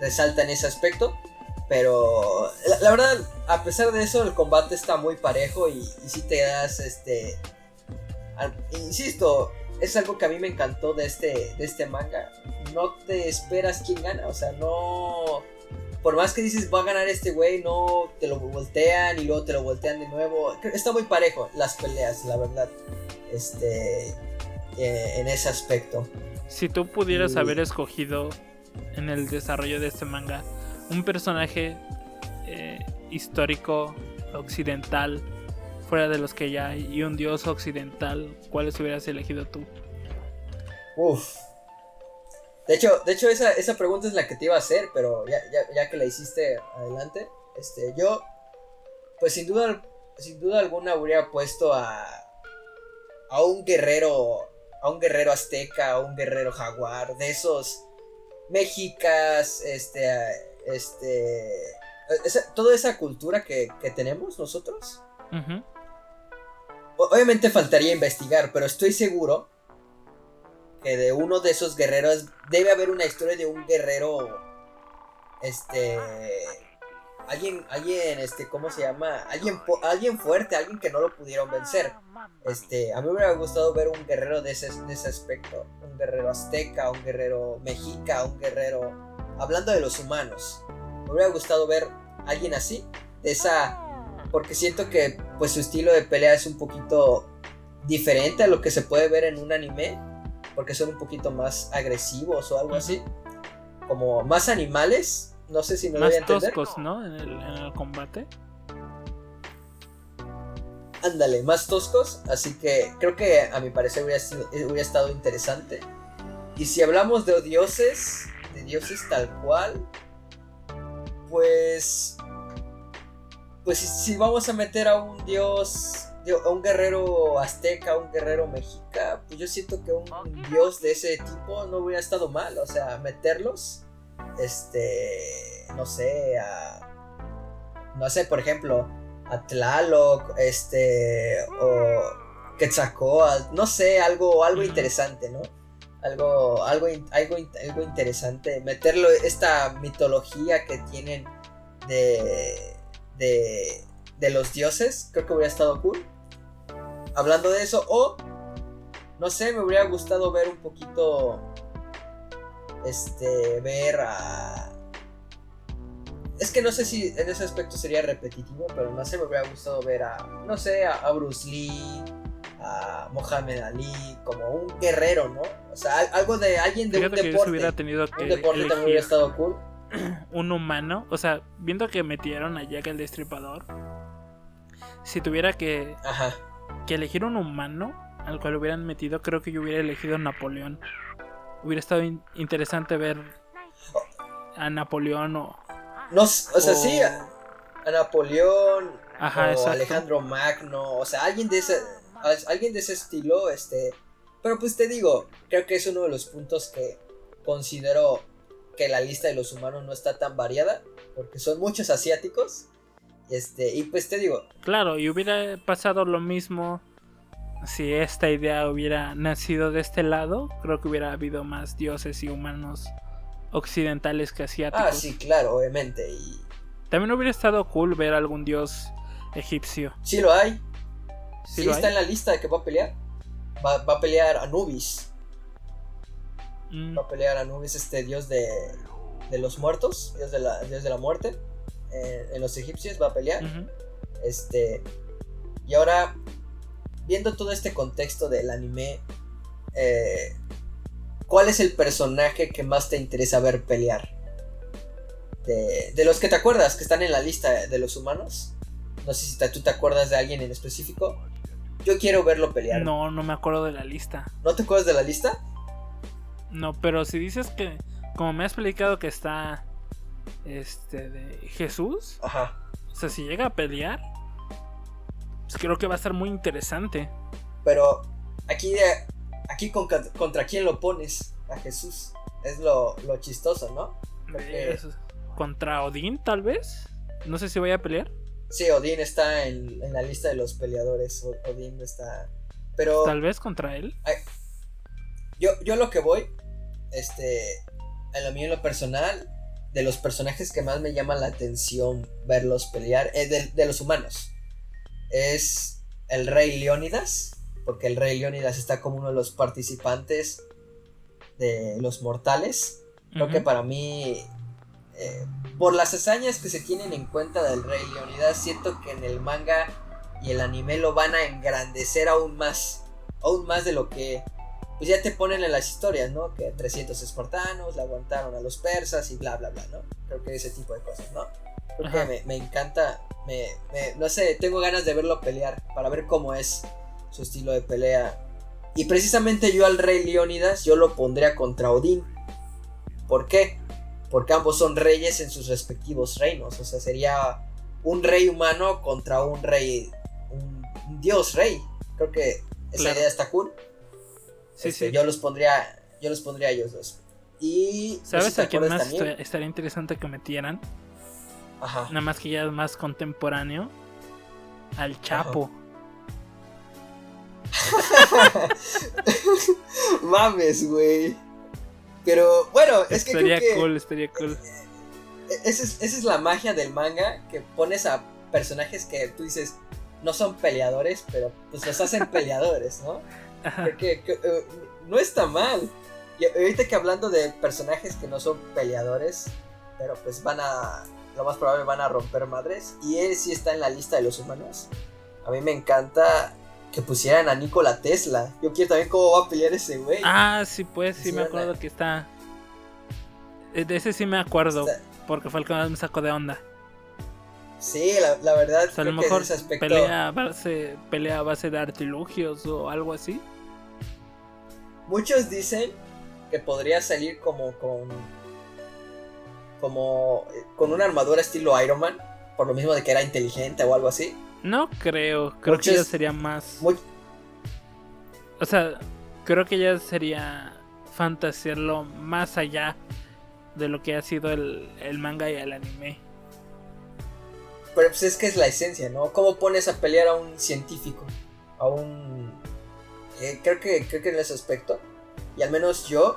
resalta en ese aspecto. Pero la, verdad, a pesar de eso, el combate está muy parejo y, si te das este. insisto, es algo que a mí me encantó de este, de este manga. No te esperas quién gana, o sea, no. Por más que dices va a ganar este güey, no te lo voltean y luego te lo voltean de nuevo. Está muy parejo las peleas, la verdad. Este. Eh, en ese aspecto. Si tú pudieras haber escogido en el desarrollo de este manga un personaje eh, histórico occidental fuera de los que ya hay y un dios occidental, ¿cuáles hubieras elegido tú? Uf. De hecho, de hecho esa, esa pregunta es la que te iba a hacer, pero ya, ya, que la hiciste adelante, este, yo, pues sin duda, sin duda alguna hubiera puesto a, a un guerrero, a un guerrero azteca, a un guerrero jaguar, de esos mexicas, este, este, toda esa cultura que, tenemos nosotros. Obviamente faltaría investigar, pero estoy seguro que de uno de esos guerreros debe haber una historia de un guerrero, este, alguien, alguien, este, ¿cómo se llama? Alguien, alguien fuerte, alguien que no lo pudieron vencer. Este, a mí me hubiera gustado ver un guerrero de ese, de ese aspecto, un guerrero azteca, un guerrero mexica, un guerrero hablando de los humanos, me hubiera gustado ver alguien así, de esa, porque siento que pues su estilo de pelea es un poquito diferente a lo que se puede ver en un anime, porque son un poquito más agresivos o algo así, como más animales, no sé si me más voy a entender. toscos, ¿no? En el, combate. Ándale, más toscos, así que creo que a mi parecer hubiera, hubiera estado interesante. Y si hablamos de dioses, de dioses tal cual, pues, pues si, vamos a meter a un dios, a un guerrero azteca, un guerrero mexica, pues yo siento que un dios de ese tipo no hubiera estado mal, o sea, meterlos, este, no sé, a, no sé, por ejemplo, a Tlaloc, este, o Quetzalcóatl, no sé, algo, algo interesante, ¿no? algo, algo, algo, algo interesante, meterlo, esta mitología que tienen de, de, de los dioses, creo que hubiera estado cool. Hablando de eso, o, no sé, me hubiera gustado ver un poquito, este, ver a... Es que no sé si en ese aspecto sería repetitivo, pero no sé, me hubiera gustado ver a, no sé, a Bruce Lee, a Mohamed Ali como un guerrero, ¿no? O sea, algo de alguien de un deporte. hubiera tenido que un deporte también hubiera estado cool. Un humano, o sea, viendo que metieron a Jack el Destripador, si tuviera que, Ajá. que elegir un humano al cual hubieran metido, creo que yo hubiera elegido Napoleón. Hubiera estado interesante ver a Napoleón o. No, o sea, sí, a, Napoleón Ajá, o Alejandro Magno, o sea, alguien de ese alguien de ese estilo, este, pero pues te digo, creo que es uno de los puntos que considero que la lista de los humanos no está tan variada, porque son muchos asiáticos, este, y pues te digo. Claro, y hubiera pasado lo mismo si esta idea hubiera nacido de este lado, creo que hubiera habido más dioses y humanos occidentales que asiáticos. Ah, sí, claro, obviamente. Y... También hubiera estado cool ver algún dios egipcio. Sí lo hay. Sí, está en la lista de que va a pelear. Va, a pelear Anubis. Mm. Va a pelear Anubis, este dios de, de los muertos, dios de la, dios de la muerte. Eh, en los egipcios va a pelear. Este. Y ahora, viendo todo este contexto del anime, eh, ¿cuál es el personaje que más te interesa ver pelear? De, de, los que te acuerdas, que están en la lista de los humanos. No sé si tú te acuerdas de alguien en específico. Yo quiero verlo pelear. No, no me acuerdo de la lista. ¿No te acuerdas de la lista? No, pero si dices que, como me has explicado que está, este, de Jesús. Ajá. O sea, si llega a pelear, pues creo que va a estar muy interesante. Pero aquí, aquí contra, quién lo pones a Jesús. Es lo, chistoso, ¿no? Contra Odín, tal vez. No sé si voy a pelear. Sí, Odín está en, la lista de los peleadores. Odín está. Pero. Tal vez contra él. yo, yo lo que voy. Este. En lo mío, en lo personal. de los personajes que más me llama la atención verlos pelear, eh, de, de, los humanos, es el rey Leónidas, porque el rey Leónidas está como uno de los participantes de los mortales. Creo que para mí, eh, por las hazañas que se tienen en cuenta del rey Leónidas, siento que en el manga y el anime lo van a engrandecer aún más, aún más de lo que pues ya te ponen en las historias, ¿no? Que 300 espartanos le aguantaron a los persas y bla, bla, bla, ¿no? Creo que ese tipo de cosas, ¿no? Creo que me, me, encanta, me, me, no sé, tengo ganas de verlo pelear para ver cómo es su estilo de pelea. Y precisamente yo al rey Leónidas yo lo pondría contra Odín. ¿Por qué? Porque ambos son reyes en sus respectivos reinos. O sea, sería un rey humano contra un rey, un, dios rey. Creo que esa idea está cool. Sí, este, sí. Yo los pondría, yo los pondría a ellos dos. Y ¿sabes a quién más estaría interesante que metieran? Ajá. Nada más que ya es más contemporáneo. Al Chapo. Mames, güey. Pero bueno, es que. Estaría cool, estaría cool. E-, esa es, esa es la magia del manga, que pones a personajes que tú dices no son peleadores, pero pues los hacen peleadores, ¿no? Que, eh, no está mal. Y ahorita que hablando de personajes que no son peleadores, pero pues van a, lo más probable van a romper madres, y él sí está en la lista de los humanos. A mí me encanta que pusieran a Nikola Tesla. Yo quiero también cómo va a pelear ese güey. Ah, sí, pues, sí, me acuerdo que está. Eh, de ese sí me acuerdo, porque fue el que más me sacó de onda. Sí, la, verdad. a lo mejor pelea, a base, pelea a base de artilugios o algo así. Muchos dicen que podría salir como con. Como. Eh, con una armadura estilo Iron Man. Por lo mismo de que era inteligente o algo así. No creo, creo que ya sería más. O sea, creo que ya sería fantasearlo más allá de lo que ha sido el, manga y el anime. Pero pues es que es la esencia, ¿no? ¿Cómo pones a pelear a un científico? A un... Eh, creo, que, creo que en ese aspecto. Y al menos yo,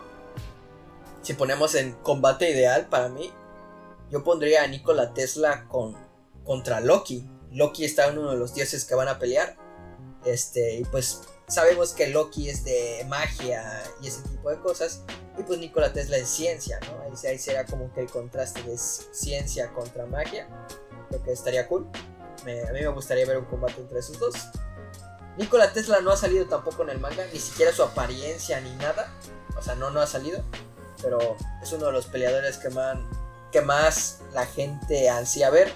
si ponemos en combate ideal para mí, yo pondría a Nikola Tesla con, contra Loki. Loki está en uno de los dioses que van a pelear. Este, y pues sabemos que Loki es de magia y ese tipo de cosas. Y pues Nikola Tesla es ciencia, ¿no? Ahí, ahí será como que el contraste de ciencia contra magia. Creo que estaría cool. a mí me gustaría ver un combate entre esos dos. Nikola Tesla no ha salido tampoco en el manga, ni siquiera su apariencia ni nada. O sea, no, no ha salido. Pero es uno de los peleadores que más, que más la gente ansía ver.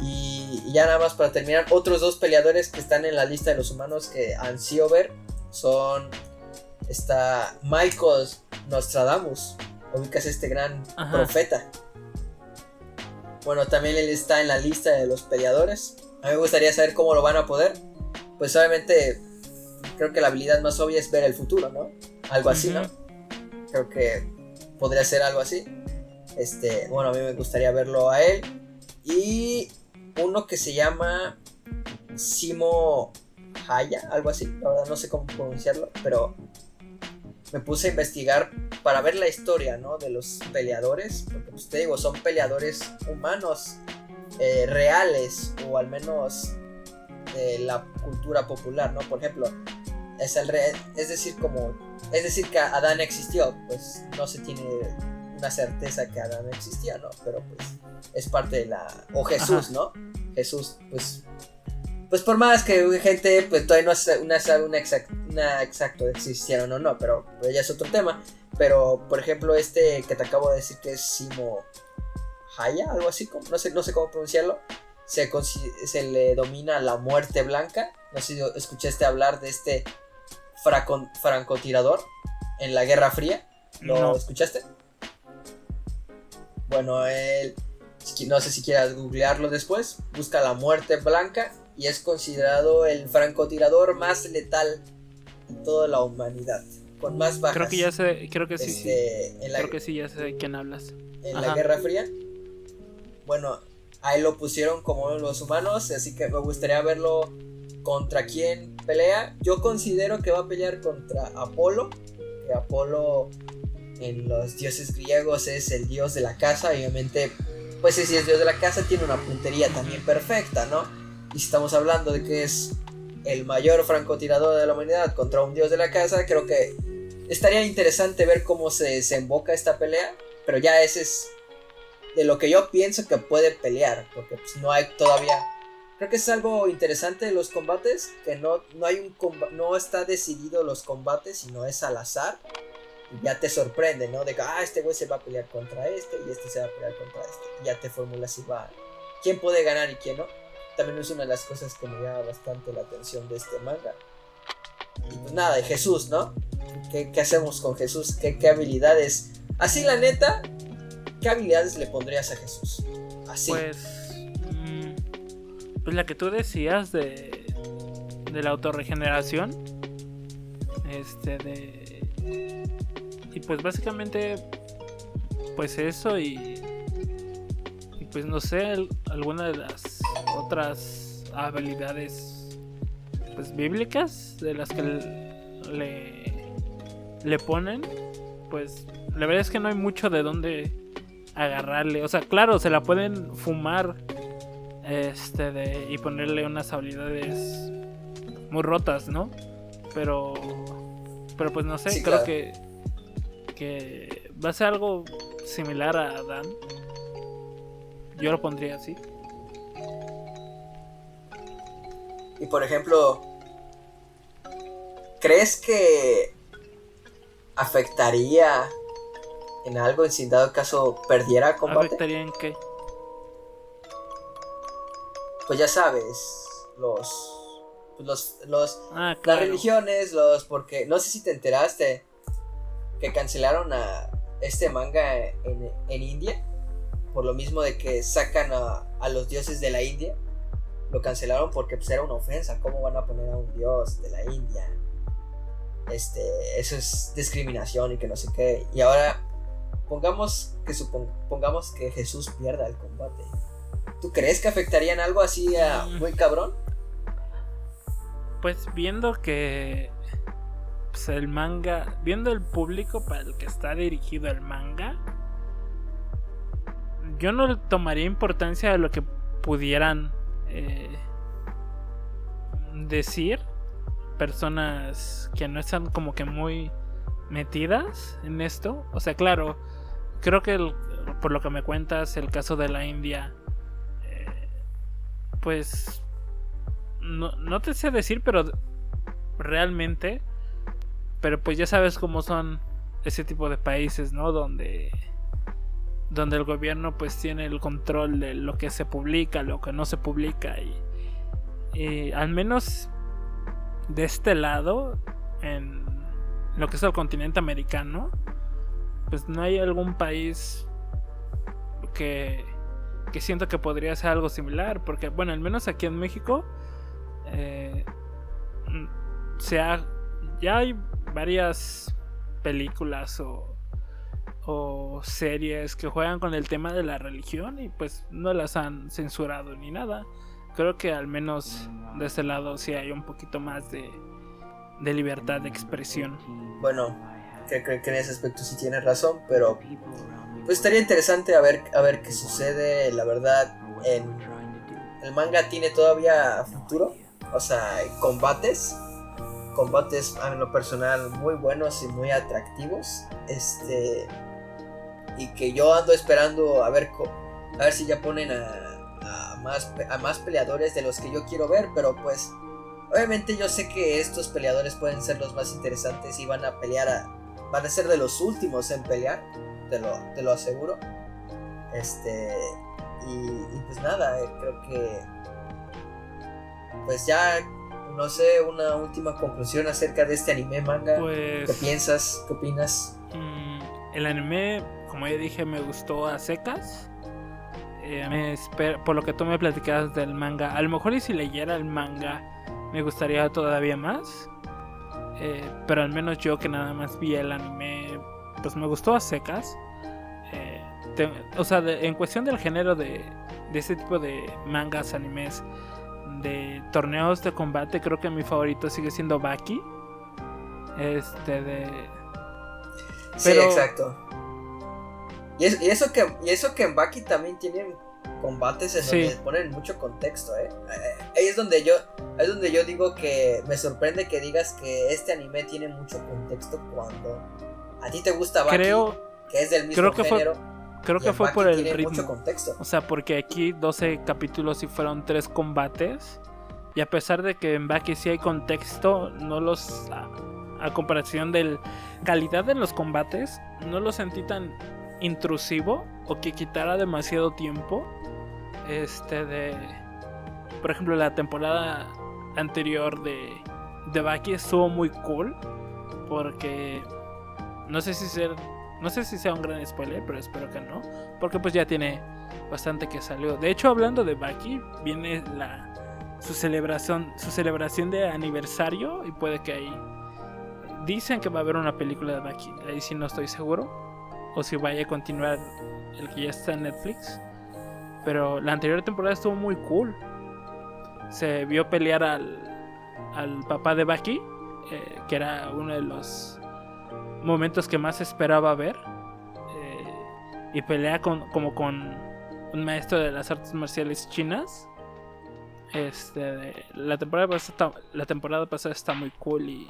Y, ya nada más para terminar, otros dos peleadores que están en la lista de los humanos que ansío ver son. Está Michael Nostradamus. Ubicas este gran profeta. Bueno, también él está en la lista de los peleadores. A mí me gustaría saber cómo lo van a poder. Pues obviamente creo que la habilidad más obvia es ver el futuro, ¿no? Algo así, ¿no? Creo que podría ser algo así. Este, bueno, a mí me gustaría verlo a él. Y uno que se llama Simo Haya, algo así, la verdad no sé cómo pronunciarlo, pero me puse a investigar para ver la historia, ¿no? De los peleadores, porque pues te digo, son peleadores humanos eh, reales, o al menos de la cultura popular, ¿no? Por ejemplo, es, el es decir, como, es decir que Adán existió, pues no se tiene una certeza que Adán existía, ¿no? Pero pues es parte de la... O Jesús, ¿no? Jesús, pues... Pues por más que gente, pues todavía no sabe una, una, una exacto existieron o no, pero, ya es otro tema. Pero, por ejemplo, este que te acabo de decir que es Simo Haya, algo así, como, no, sé, no sé cómo pronunciarlo, se, se le domina la muerte blanca. No sé si escuchaste hablar de este francotirador en la Guerra Fría. ¿Lo escuchaste? Bueno, él no sé si quieras googlearlo después, busca la muerte blanca y es considerado el francotirador más letal de toda la humanidad, con más bajas. Creo que ya sé, creo que sí, sí. Este, creo que sí ya sé de quién hablas. En la Guerra Fría. Bueno, ahí lo pusieron como los humanos, así que me gustaría verlo contra quién pelea. Yo considero que va a pelear contra Apolo, que Apolo en los dioses griegos es el dios de la casa, obviamente, pues si es dios de la casa tiene una puntería también perfecta, ¿no? Y si estamos hablando de que es el mayor francotirador de la humanidad contra un dios de la casa, creo que estaría interesante ver cómo se desemboca esta pelea, pero ya ese es de lo que yo pienso que puede pelear, porque pues no hay todavía creo que es algo interesante de los combates, que no, no hay un no está decidido los combates, sino es al azar. Y ya te sorprende, ¿no? De que, ah, este güey se va a pelear contra este y este se va a pelear contra este. Y ya te formulas y va. ¿Quién puede ganar y quién no? También es una de las cosas que me llama bastante la atención de este manga. Y pues nada, de Jesús, ¿no? ¿Qué, hacemos con Jesús? ¿Qué, ¿Qué habilidades? Así la neta, ¿qué habilidades le pondrías a Jesús? Así. Pues pues la que tú decías de, de la autorregeneración. Este, de. Y pues básicamente, pues eso y. Y pues no sé, alguna de las otras habilidades pues bíblicas de las que le, le ponen. Pues la verdad es que no hay mucho de dónde agarrarle. O sea, claro, se la pueden fumar este de, y ponerle unas habilidades muy rotas, ¿no? Pero pero pues no sé, creo que que va a ser algo similar a Dan. Yo lo pondría así. Y por ejemplo, ¿crees que afectaría en algo en si dado caso perdiera combate? ¿Afectaría en qué? Pues ya sabes, los, pues los, los ah, las religiones, los, porque no sé si te enteraste que cancelaron a este manga en, en India, por lo mismo de que sacan a, a, los dioses de la India, lo cancelaron porque pues, era una ofensa, ¿cómo van a poner a un dios de la India? Este, eso es discriminación y que no sé qué. Y ahora pongamos que supongamos que Jesús pierda el combate. ¿Tú crees que afectarían algo así a muy cabrón? Pues viendo que pues, el manga, viendo el público para el que está dirigido el manga, yo no tomaría importancia de lo que pudieran eh, decir personas que no están como que muy metidas en esto. O sea, claro, creo que por lo que me cuentas, el caso de la India pues no, te sé decir, pero realmente, pero pues ya sabes cómo son ese tipo de países, ¿no? Donde donde el gobierno pues tiene el control de lo que se publica, lo que no se publica y, al menos de este lado en lo que es el continente americano, pues no hay algún país que que siento que podría ser algo similar, porque bueno, al menos aquí en México, eh, ya hay varias películas o, o series que juegan con el tema de la religión y pues no las han censurado ni nada. Creo que al menos de ese lado sí hay un poquito más de, de libertad de expresión. Bueno, creo que en ese aspecto sí tienes razón, pero pues estaría interesante a ver, a ver qué sucede. La verdad, el manga tiene todavía futuro. O sea, combates. Combates a lo personal muy buenos y muy atractivos. Este. Y que yo ando esperando a ver, a ver si ya ponen a, a, más, a más peleadores de los que yo quiero ver. Pero pues, obviamente yo sé que estos peleadores pueden ser los más interesantes y van a pelear a, van a ser de los últimos en pelear te lo, te lo aseguro. Este, y, pues nada, eh, creo que, pues ya, no sé, una última conclusión acerca de este anime manga. ¿Qué pues, piensas? ¿Qué opinas? Mm, el anime, como ya dije, me gustó a secas. Eh, por lo que tú me platicabas del manga, a lo mejor y si leyera el manga me gustaría todavía más. Eh, pero al menos yo que nada más vi el anime pues me gustó a secas. Eh, o sea, en cuestión del género de, de este tipo de mangas, animes, de torneos de combate, creo que mi favorito sigue siendo Baki. Este de. Sí, exacto. Y, y, eso que, y eso que en Baki también tienen combates en donde ponen mucho contexto, ¿eh? Ahí es donde yo ahí es donde yo digo que me sorprende que digas que este anime tiene mucho contexto cuando a ti te gusta Baki, creo, que es del mismo creo que género. Fue, creo que fue por el ritmo. Mucho contexto. O sea, porque aquí 12 capítulos y fueron 3 combates. Y a pesar de que en Baki sí hay contexto, no los a, a comparación de calidad de los combates, no los sentí tan intrusivo o que quitara demasiado tiempo. Este de. Por ejemplo, la temporada anterior de, de Baki estuvo muy cool. Porque. No sé si ser. No sé si sea un gran spoiler, pero espero que no. Porque pues ya tiene bastante que salió. De hecho, hablando de Baki, viene la. Su celebración. Su celebración de aniversario. Y puede que ahí. Dicen que va a haber una película de Baki. Ahí sí no estoy seguro o si vaya a continuar el que ya está en Netflix. Pero la anterior temporada estuvo muy cool. Se vio pelear al, al papá de Baki, eh, que era uno de los momentos que más esperaba ver. Eh, y pelea con, como con un maestro de las artes marciales chinas. Este, la temporada pasada, la temporada pasada está muy cool y,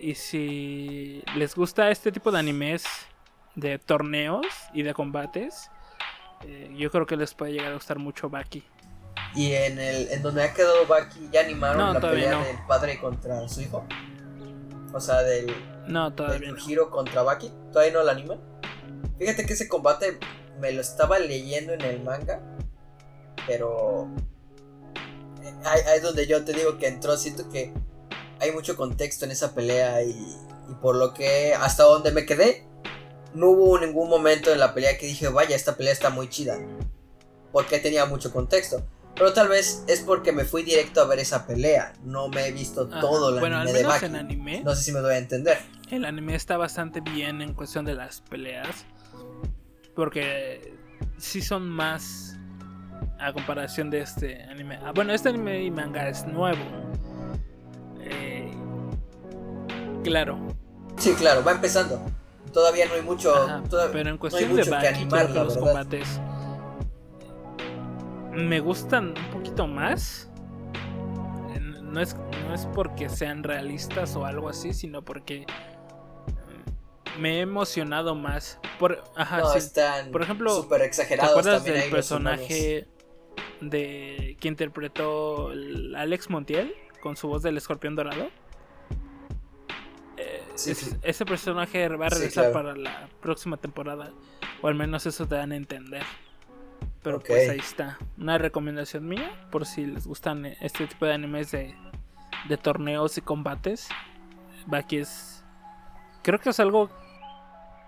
y si les gusta este tipo de animes de torneos y de combates, eh, yo creo que les puede llegar a gustar mucho Baki. ¿Y en el en donde ha quedado Baki ya animaron la pelea del padre contra su hijo? O sea, del, no, todavía giro contra Baki. ¿Todavía no la animan? Fíjate que ese combate me lo estaba leyendo en el manga, pero ahí, es donde yo te digo que entró, siento que hay mucho contexto en esa pelea y, y por lo que hasta donde me quedé, no hubo ningún momento en la pelea que dije, vaya, esta pelea está muy chida. Porque tenía mucho contexto. Pero tal vez es porque me fui directo a ver esa pelea. No me he visto todo el anime de Baki. anime. No sé si me doy a entender. El anime está bastante bien en cuestión de las peleas. Porque sí son más a comparación de este anime. Ah, bueno, este anime y manga es nuevo. Eh, claro. Sí, claro, va empezando todavía no hay mucho. pero en cuestión de Baki, los combates me gustan un poquito más. No es, no es porque sean realistas o algo así, sino porque mm, me he emocionado más. Por, ajá, por ejemplo, super exagerados ¿te acuerdas del personaje de que interpretó Alex Montiel con su voz del escorpión dorado? ese personaje va a regresar para la próxima temporada. O al menos eso te dan a entender. Pero pues ahí está. Una recomendación mía. Por si les gustan este tipo de animes de, de torneos y combates. Baki es. Creo que es algo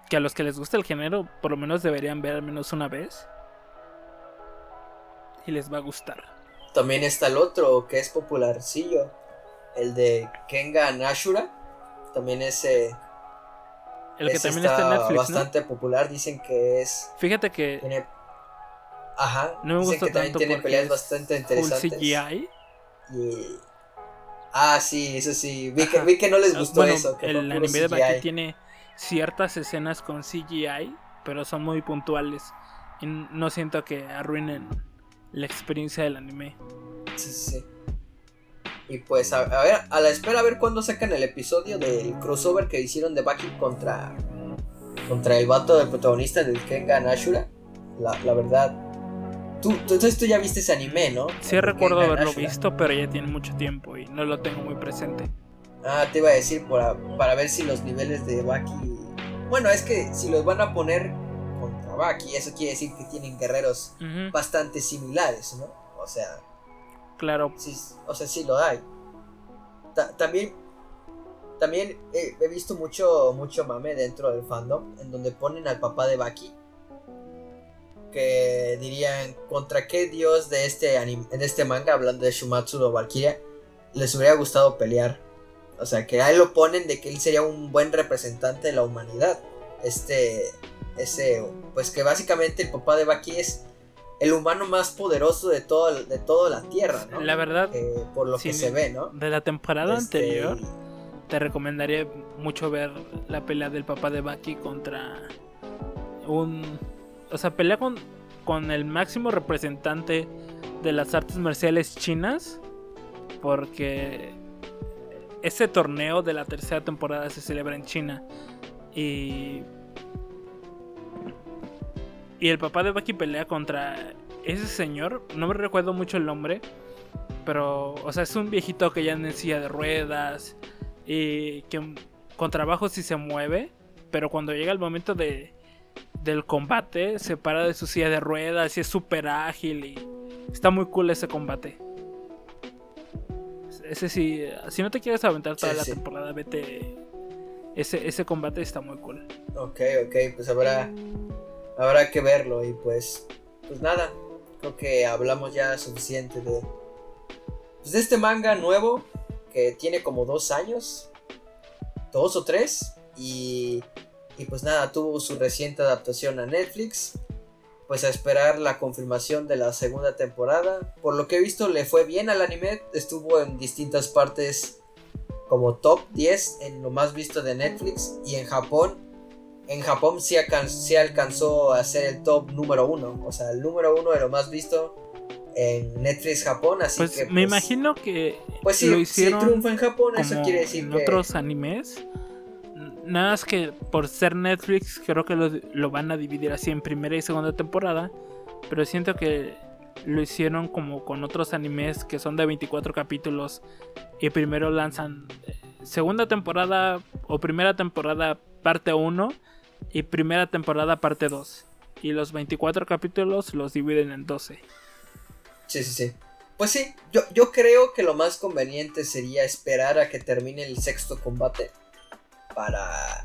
que a los que les gusta el género, por lo menos deberían ver al menos una vez. Y les va a gustar. También está el otro que es popularcillo. El de Kenga Nashura también ese. El que también está, en Netflix. Bastante popular, dicen que es. Fíjate que. Tiene, ajá. No me gusta que también tiene peleas bastante interesantes. CGI. Y. Ah, sí, eso sí. Vi, que, vi que, no les gustó eso. Que el anime de Baki tiene ciertas escenas con CGI, pero son muy puntuales. Y no siento que arruinen la experiencia del anime. Sí, sí. Y pues a, ver, a la espera a ver cuándo sacan el episodio del crossover que hicieron de Baki contra contra el vato del protagonista del Kengan Ashura. La, la verdad. Tú, tú, tú, ya viste ese anime, ¿no? Sí recuerdo haberlo visto, pero ya tiene mucho tiempo y no lo tengo muy presente. Ah, te iba a decir para, para ver si los niveles de Baki... Bueno, es que si los van a poner contra Baki, eso quiere decir que tienen guerreros bastante similares, ¿no? O sea, Claro. Sí, o sea, sí lo hay. también también he, visto mucho, mucho mame dentro del fandom en donde ponen al papá de Baki. Que dirían, ¿contra qué dios de este, anime, de este manga, hablando de Shumatsu o Valkyria, les hubiera gustado pelear? O sea, que ahí lo ponen de que él sería un buen representante de la humanidad. Este, ese, pues que básicamente el papá de Baki es el humano más poderoso de, todo, de toda la Tierra, ¿no? La verdad. por lo que se ve, ¿no? De la temporada este, anterior, te recomendaría mucho ver la pelea del papá de Baki contra un... O sea, pelea con, con el máximo representante de las artes marciales chinas. Porque ese torneo de la tercera temporada se celebra en China. Y... Y el papá de Baki pelea contra ese señor. No me recuerdo mucho el nombre. Pero, o sea, es un viejito que ya en silla de ruedas. Y que con trabajo sí se mueve. Pero cuando llega el momento de, del combate, se para de su silla de ruedas y es súper ágil. Y está muy cool ese combate. Ese sí, si no te quieres aventar toda la temporada, vete. Ese, ese combate está muy cool. Ok, ok, pues habrá, habrá que verlo. Y pues, pues nada, creo que hablamos ya suficiente de, pues de este manga nuevo que tiene como dos años, dos o tres, y, y pues nada, tuvo su reciente adaptación a Netflix. Pues a esperar la confirmación de la segunda temporada. Por lo que he visto, le fue bien al anime. Estuvo en distintas partes como top 10 en lo más visto de Netflix. Y en Japón, en Japón sí, alcanzó a ser el top número uno. O sea, el número uno de lo más visto en Netflix Japón, así pues que... me pues, imagino que... Pues sí, lo hicieron si triunfa en Japón, eso quiere decir en otros animes. Nada más que por ser Netflix, creo que lo, van a dividir así en primera y segunda temporada. Pero siento que lo hicieron como con otros animes que son de 24 capítulos. Y primero lanzan eh, segunda temporada o primera temporada parte 1 y primera temporada parte 2. Y los 24 capítulos los dividen en 12. Sí, sí, sí. Pues sí, yo, yo creo que lo más conveniente sería esperar a que termine el sexto combate para,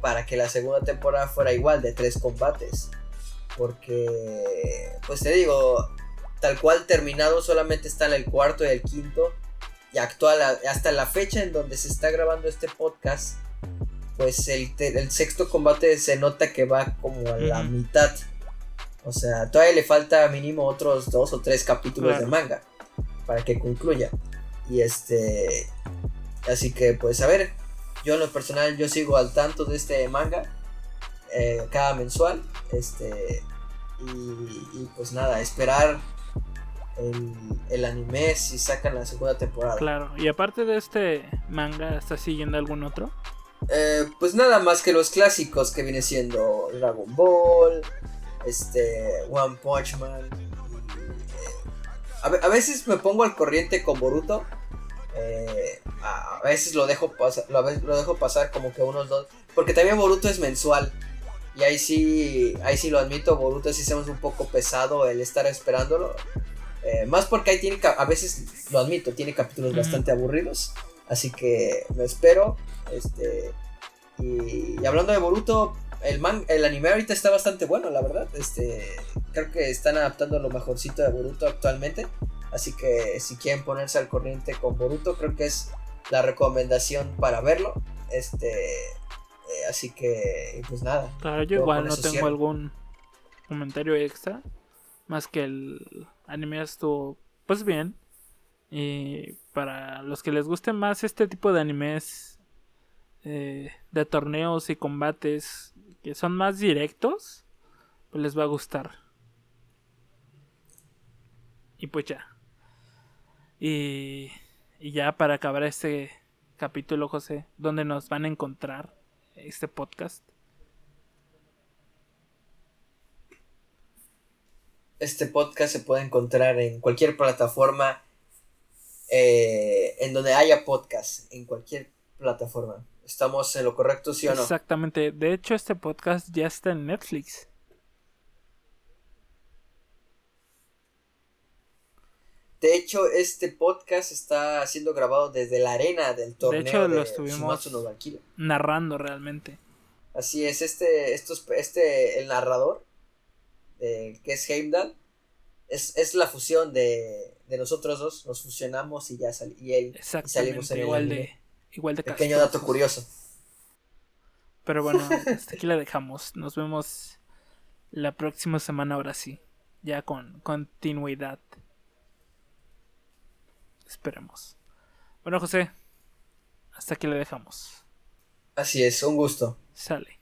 para que la segunda temporada fuera igual de tres combates. Porque, pues te digo, tal cual terminado solamente están el cuarto y el quinto. Y actual, hasta la fecha en donde se está grabando este podcast, pues el, el sexto combate se nota que va como a la mitad. O sea, todavía le falta mínimo otros dos o tres capítulos de manga para que concluya. Y este. Así que, pues, a ver. Yo en lo personal, yo sigo al tanto de este manga. Eh, cada mensual. Este. Y, pues nada, esperar el, el, anime si sacan la segunda temporada. Claro, y aparte de este manga, ¿estás siguiendo algún otro? Eh, pues nada más que los clásicos que viene siendo Dragon Ball, este, One Punch Man. Eh, a, veces me pongo al corriente con Boruto. Eh, a, veces lo dejo, pasar, lo, lo, dejo pasar como que unos dos. Porque también Boruto es mensual. Y ahí sí, ahí sí lo admito, Boruto sí hacemos un poco pesado el estar esperándolo. Eh, más porque ahí tiene, a veces lo admito, tiene capítulos bastante aburridos. Así que me espero. Este, y hablando de Boruto, el, man, el anime ahorita está bastante bueno, la verdad. Este, creo que están adaptando lo mejorcito de Boruto actualmente. Así que si quieren ponerse al corriente con Boruto, creo que es la recomendación para verlo. Este, eh, así que, pues nada. Claro, yo igual no tengo algún comentario extra. Más que el anime estuvo, pues bien. Y para los que les guste más este tipo de animes eh, de torneos y combates que son más directos, pues les va a gustar. Y pues ya. Y, y ya para acabar este capítulo, José, ¿dónde nos van a encontrar este podcast? Este podcast se puede encontrar en cualquier plataforma eh, en donde haya podcast, en cualquier plataforma. ¿Estamos en lo correcto, sí o no? Exactamente. De hecho, este podcast ya está en Netflix. De hecho, este podcast está siendo grabado desde la arena del torneo de, hecho, lo estuvimos narrando realmente. Así es, este, estos, este, el narrador, que es Heimdall, es, es la fusión de, de, nosotros dos, nos fusionamos y ya y él y salimos en igual de Igual de Pequeño dato curioso. Pero bueno, hasta aquí la dejamos. Nos vemos la próxima semana ahora sí. Ya con continuidad. Esperemos. Bueno, José. hasta aquí le dejamos. Así es, un gusto. Sale.